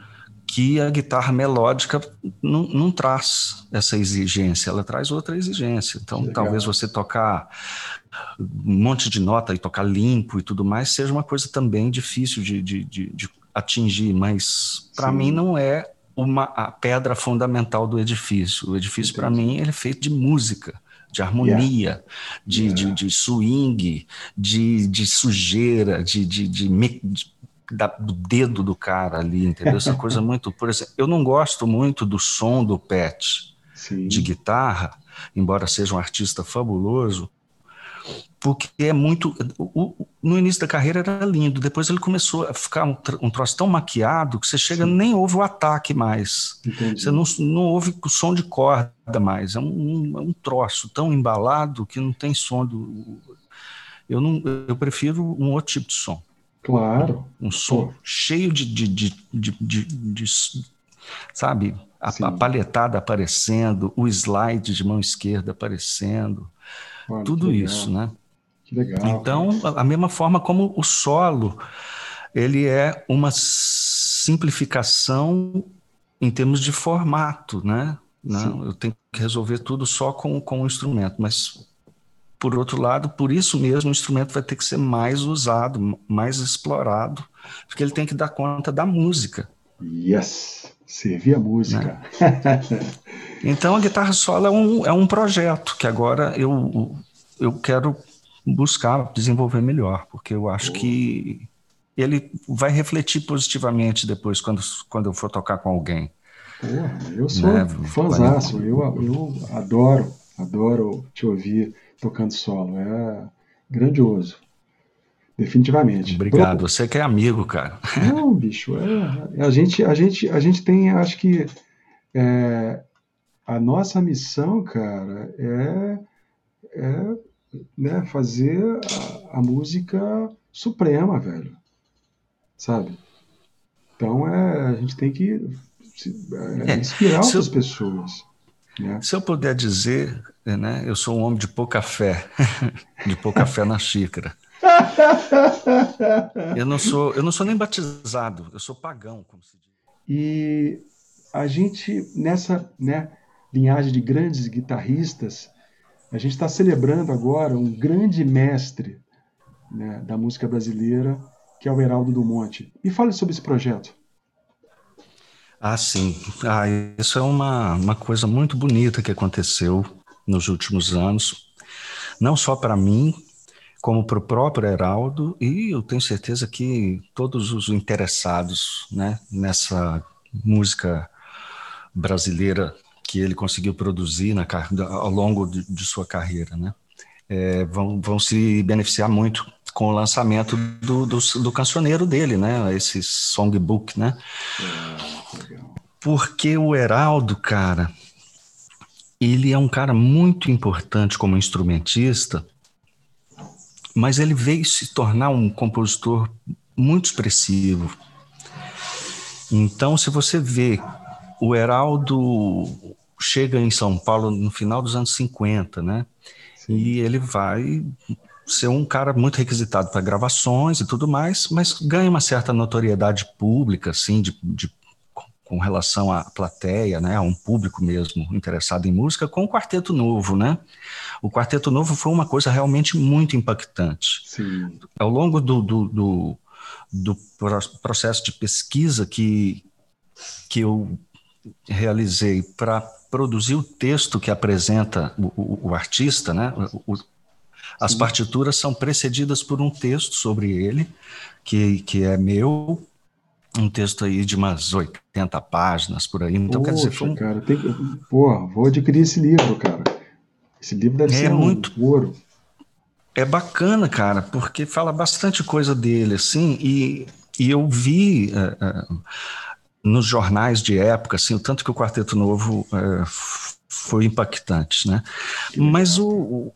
que a guitarra melódica não, não, traz essa exigência, ela traz outra exigência. Então, talvez você tocar um monte de nota e tocar limpo e tudo mais seja uma coisa também difícil de, de, de, de atingir, mas para mim não é uma, a pedra fundamental do edifício. O edifício, para mim, ele é feito de música de harmonia, yeah. De, yeah. de, de, swing, de, de sujeira, de, de, de, de da, do dedo do cara ali, entendeu? Essa coisa muito. Por exemplo, eu não gosto muito do som do Pet Sim. de guitarra, embora seja um artista fabuloso, porque é muito. O, no início da carreira era lindo, depois ele começou a ficar um, um troço tão maquiado que você chega Sim. nem ouve o ataque mais. Entendi. Você não, não ouve o som de corda mais. É um, um, é um troço tão embalado que não tem som do. Eu, não, eu prefiro um outro tipo de som. Claro. Um som cheio de, de, de, de, sabe, a, a, palhetada aparecendo, o slide de mão esquerda aparecendo, tudo isso, né? Que legal. Então, a, a mesma forma como o solo, ele é uma simplificação em termos de formato, né? Não, eu tenho que resolver tudo só com, com o instrumento, mas por outro lado, por isso mesmo, o instrumento vai ter que ser mais usado, mais explorado, porque ele tem que dar conta da música. Yes, servir a música. Né? então, a guitarra solo é um, é um projeto que agora eu, eu quero buscar desenvolver melhor, porque eu acho oh. que ele vai refletir positivamente depois quando, quando eu for tocar com alguém. Porra, eu sou né? fãzaço, eu, eu adoro, adoro te ouvir tocando solo. É grandioso. Definitivamente. Obrigado. Você que é amigo, cara. Não, bicho. É, a, gente, a, gente, a gente tem, acho que. É, a nossa missão, cara, é, é né, fazer a, a música suprema, velho. Sabe? Então é, a gente tem que é, inspirar outras eu, pessoas. Né? Se eu puder dizer, né, eu sou um homem de pouca fé, de pouca fé na xícara. eu não sou, eu não sou nem batizado, eu sou pagão, como se diz. E a gente nessa, né, linhagem de grandes guitarristas, a gente está celebrando agora um grande mestre né, da música brasileira, que é o Heraldo do Monte. Me fale sobre esse projeto. Ah, sim. Ah, isso é uma, uma coisa muito bonita que aconteceu nos últimos anos, não só para mim, como para o próprio Heraldo, e eu tenho certeza que todos os interessados né, nessa música brasileira que ele conseguiu produzir na, ao longo de, de sua carreira, né, é, vão, vão se beneficiar muito com o lançamento do, do, do cancioneiro dele, né? Esse songbook, né? Porque o Heraldo, cara, ele é um cara muito importante como instrumentista, mas ele veio se tornar um compositor muito expressivo. Então, se você vê, o Heraldo chega em São Paulo no final dos anos 50, né? Sim. E ele vai ser um cara muito requisitado para gravações e tudo mais, mas ganha uma certa notoriedade pública, assim, de, de, com relação à plateia, né, a um público mesmo interessado em música, com o Quarteto Novo, né? O Quarteto Novo foi uma coisa realmente muito impactante. Sim. Ao longo do, do, do, do processo de pesquisa que, que eu realizei para produzir o texto que apresenta o, o, o artista, né? O, as partituras são precedidas por um texto sobre ele, que, que é meu, um texto aí de umas 80 páginas por aí. Então, Poxa, quer dizer, foi um... cara, tem... Pô, vou adquirir esse livro, cara. Esse livro deve é ser muito... um ouro. É bacana, cara, porque fala bastante coisa dele, assim, e, e eu vi uh, uh, nos jornais de época, assim, o tanto que o Quarteto Novo uh, foi impactante, né? Mas o,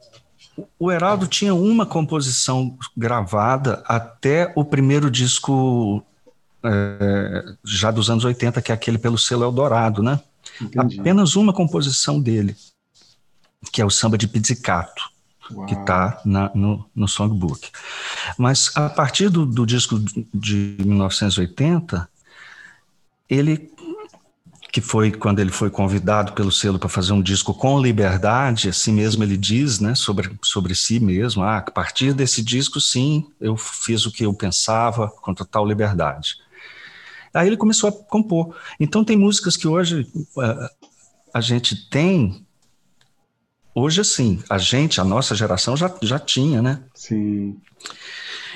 o Heraldo tinha uma composição gravada até o primeiro disco é, já dos anos 80, que é aquele pelo selo Eldorado, né? Entendi. Apenas uma composição dele, que é o samba de pizzicato, Uau. que está no, no songbook. Mas a partir do, do disco de 1980, ele que foi quando ele foi convidado pelo selo para fazer um disco com liberdade, assim mesmo ele diz, né, sobre, sobre si mesmo, ah, a partir desse disco, sim, eu fiz o que eu pensava com total liberdade. Aí ele começou a compor. Então tem músicas que hoje uh, a gente tem, hoje assim, a gente, a nossa geração já, já tinha, né? Sim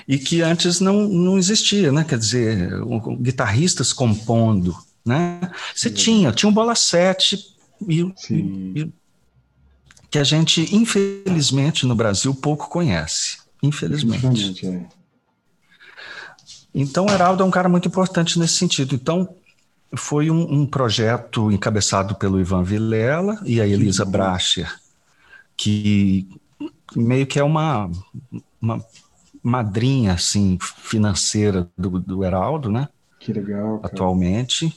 e que antes não, não existia, né? Quer dizer, guitarristas compondo, né? Você tinha, tinha um bola 7 e, e, que a gente, infelizmente, no Brasil pouco conhece. Infelizmente. É. Então, o Heraldo é um cara muito importante nesse sentido. Então, foi um, um projeto encabeçado pelo Ivan Vilela e a Elisa Bracher, que meio que é uma, uma madrinha assim financeira do, do Heraldo, né? Que legal. Cara. Atualmente.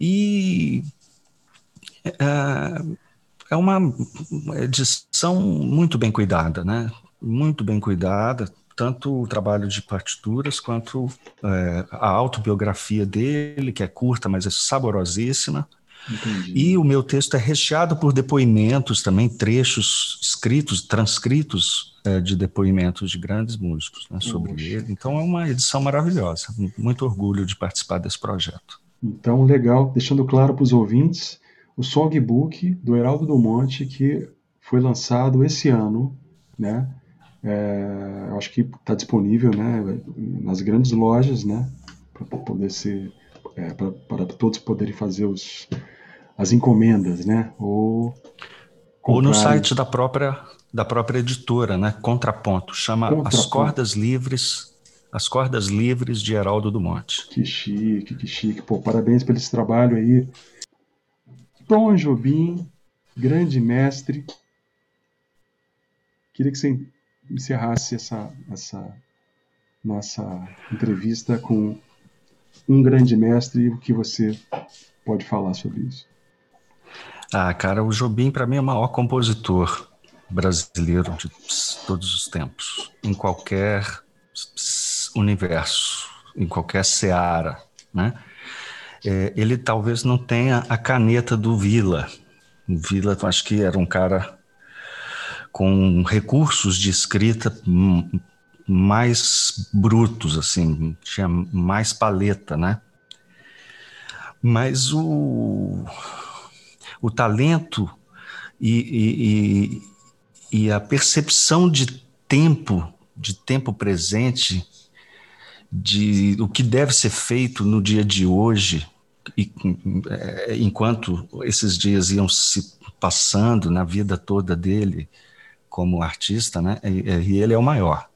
E é, é uma edição muito bem cuidada, né? Muito bem cuidada, tanto o trabalho de partituras quanto é, a autobiografia dele, que é curta, mas é saborosíssima. Entendi. E o meu texto é recheado por depoimentos também, trechos escritos, transcritos é, de depoimentos de grandes músicos né, sobre Poxa. ele. Então é uma edição maravilhosa. Muito orgulho de participar desse projeto. Então, legal, deixando claro para os ouvintes, o songbook do Heraldo do Monte, que foi lançado esse ano, né? É, acho que está disponível né, nas grandes lojas, né? Para poder ser. É, para todos poderem fazer os, as encomendas, né? Ou, Ou no site da própria, da própria editora, né? Contraponto. Chama Contraponto. As Cordas Livres as Cordas Livres de Heraldo do Monte. Que chique, que chique. Pô, parabéns pelo esse trabalho aí. Tom Jobim, grande mestre. Queria que você encerrasse essa, essa nossa entrevista com um grande mestre e o que você pode falar sobre isso? Ah, cara, o Jobim para mim é o maior compositor brasileiro de todos os tempos, em qualquer universo, em qualquer seara, né? É, ele talvez não tenha a caneta do Vila. O Vila, acho que era um cara com recursos de escrita mais brutos, assim, tinha mais paleta, né? Mas o, o talento e, e, e a percepção de tempo, de tempo presente, de o que deve ser feito no dia de hoje, e, é, enquanto esses dias iam se passando na vida toda dele como artista, né? E, e ele é o maior.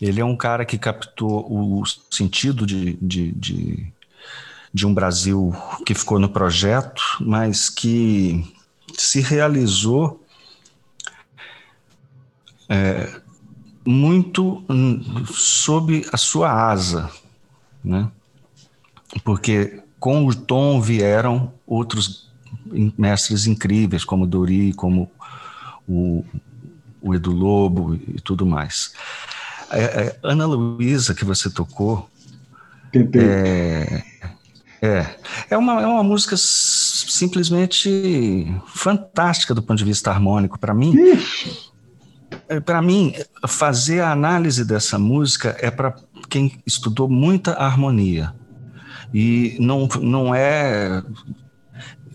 Ele é um cara que captou o sentido de, de, de, de um Brasil que ficou no projeto, mas que se realizou é, muito sob a sua asa, né? Porque com o Tom vieram outros mestres incríveis, como Dori, como o, o Edu Lobo e tudo mais. É, é, Ana Luísa, que você tocou, é, é, é, uma, é uma música simplesmente fantástica do ponto de vista harmônico. Para mim, é, para mim, fazer a análise dessa música é para quem estudou muita harmonia. E não, não é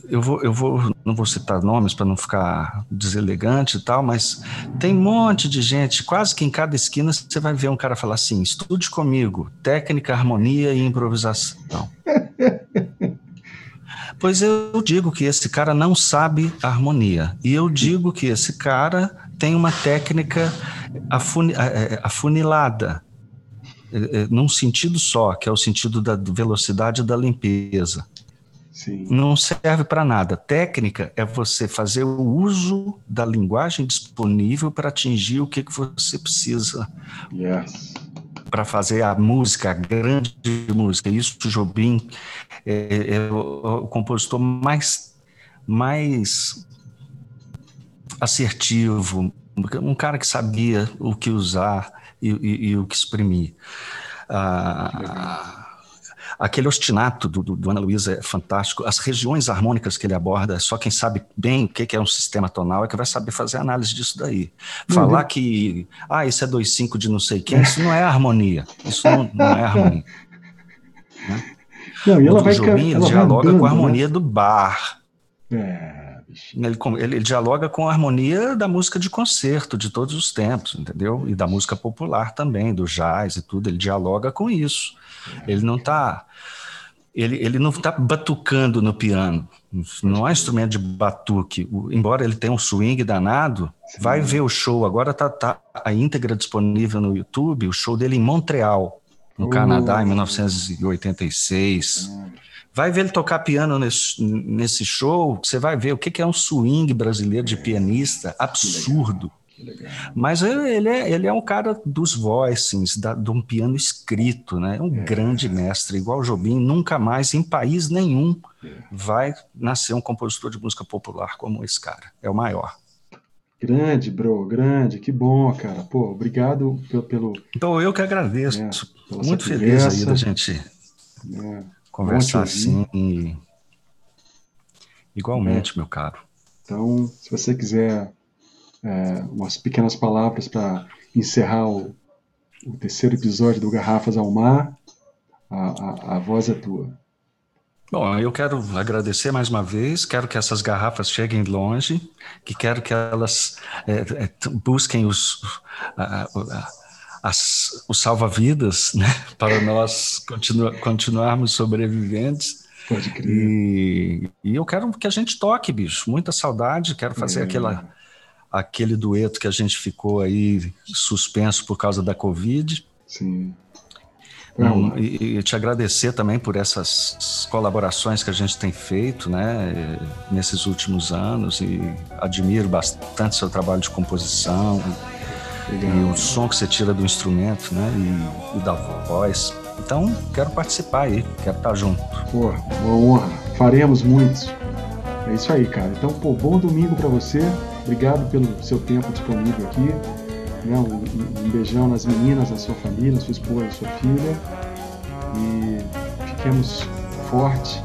eu vou, eu vou, não vou citar nomes para não ficar deselegante e tal, mas tem um monte de gente, quase que em cada esquina você vai ver um cara falar assim: estude comigo, técnica, harmonia e improvisação. pois eu digo que esse cara não sabe harmonia, e eu digo que esse cara tem uma técnica é, é, afunilada, é, num sentido só, que é o sentido da velocidade da limpeza. Sim. Não serve para nada. Técnica é você fazer o uso da linguagem disponível para atingir o que, que você precisa. Yes. Para fazer a música, a grande música. Isso o Jobim é, é o, o compositor mais, mais assertivo, um cara que sabia o que usar e, e, e o que exprimir. Ah, Aquele ostinato do, do, do Ana Luísa é fantástico. As regiões harmônicas que ele aborda, só quem sabe bem o que é um sistema tonal é que vai saber fazer análise disso daí. Uhum. Falar que, ah, isso é 2,5 de não sei quem, isso não é harmonia. Isso não, não é harmonia. Né? Não, e ela o vai, Jobim, ela dialoga andando, com a harmonia né? do bar. É. Ele, ele, dialoga com a harmonia da música de concerto de todos os tempos, entendeu? E da música popular também, do jazz e tudo. Ele dialoga com isso. Ele não está ele, ele não está batucando no piano, não é instrumento de batuque. O, embora ele tenha um swing danado, Sim. vai ver o show. Agora está tá a íntegra disponível no YouTube, o show dele em Montreal, no uh. Canadá, em 1986. Uh. Vai ver ele tocar piano nesse, nesse show, você vai ver o que, que é um swing brasileiro de pianista absurdo. Mas ele é, ele é um cara dos voicings, da, de um piano escrito, né? É um é. grande mestre, igual o Jobim, nunca mais em país nenhum é. vai nascer um compositor de música popular como esse cara. É o maior. Grande, bro, grande, que bom, cara. Pô, obrigado pelo. pelo então, eu que agradeço. É, Muito feliz aí da gente é, conversar assim. E... Igualmente, meu caro. Então, se você quiser é, umas pequenas palavras para encerrar o, o, terceiro episódio do Garrafas ao Mar. A, a, a voz é tua. Bom, eu quero agradecer mais uma vez, quero que essas garrafas cheguem longe, que quero que elas é, é, busquem os, a, as, os salva-vidas, né, para nós continu, continuarmos sobreviventes. Pode crer. E, e, eu quero que a gente toque, bicho, muita saudade, quero fazer é. aquela aquele dueto que a gente ficou aí suspenso por causa da Covid. Sim. Então, e, e, te agradecer também por essas colaborações que a gente tem feito, né, nesses últimos anos e admiro bastante seu trabalho de composição Obrigado. E o som que você tira do instrumento, né? E, e da voz. Então, quero participar aí, quero estar junto. Pô, uma honra. Faremos muitos. É isso aí, cara. Então, pô, bom domingo para você. Obrigado pelo seu tempo disponível aqui. Né? Um, um, beijão nas meninas, na sua família, na sua esposa, na sua filha. E fiquemos fortes,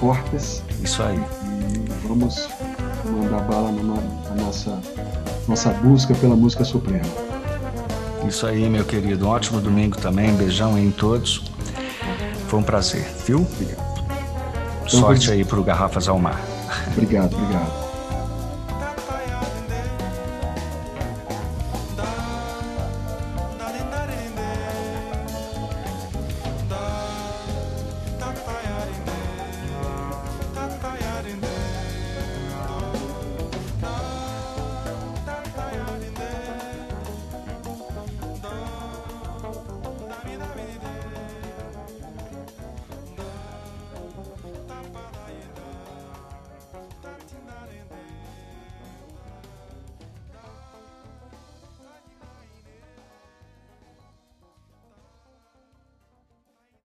fortes. Isso aí. E vamos mandar bala na, na nossa, nossa busca pela música suprema. Isso aí, meu querido. Um ótimo domingo também. Beijão em todos. Foi um prazer, viu? Obrigado. Sorte aí pro Garrafas ao Mar. Obrigado, obrigado.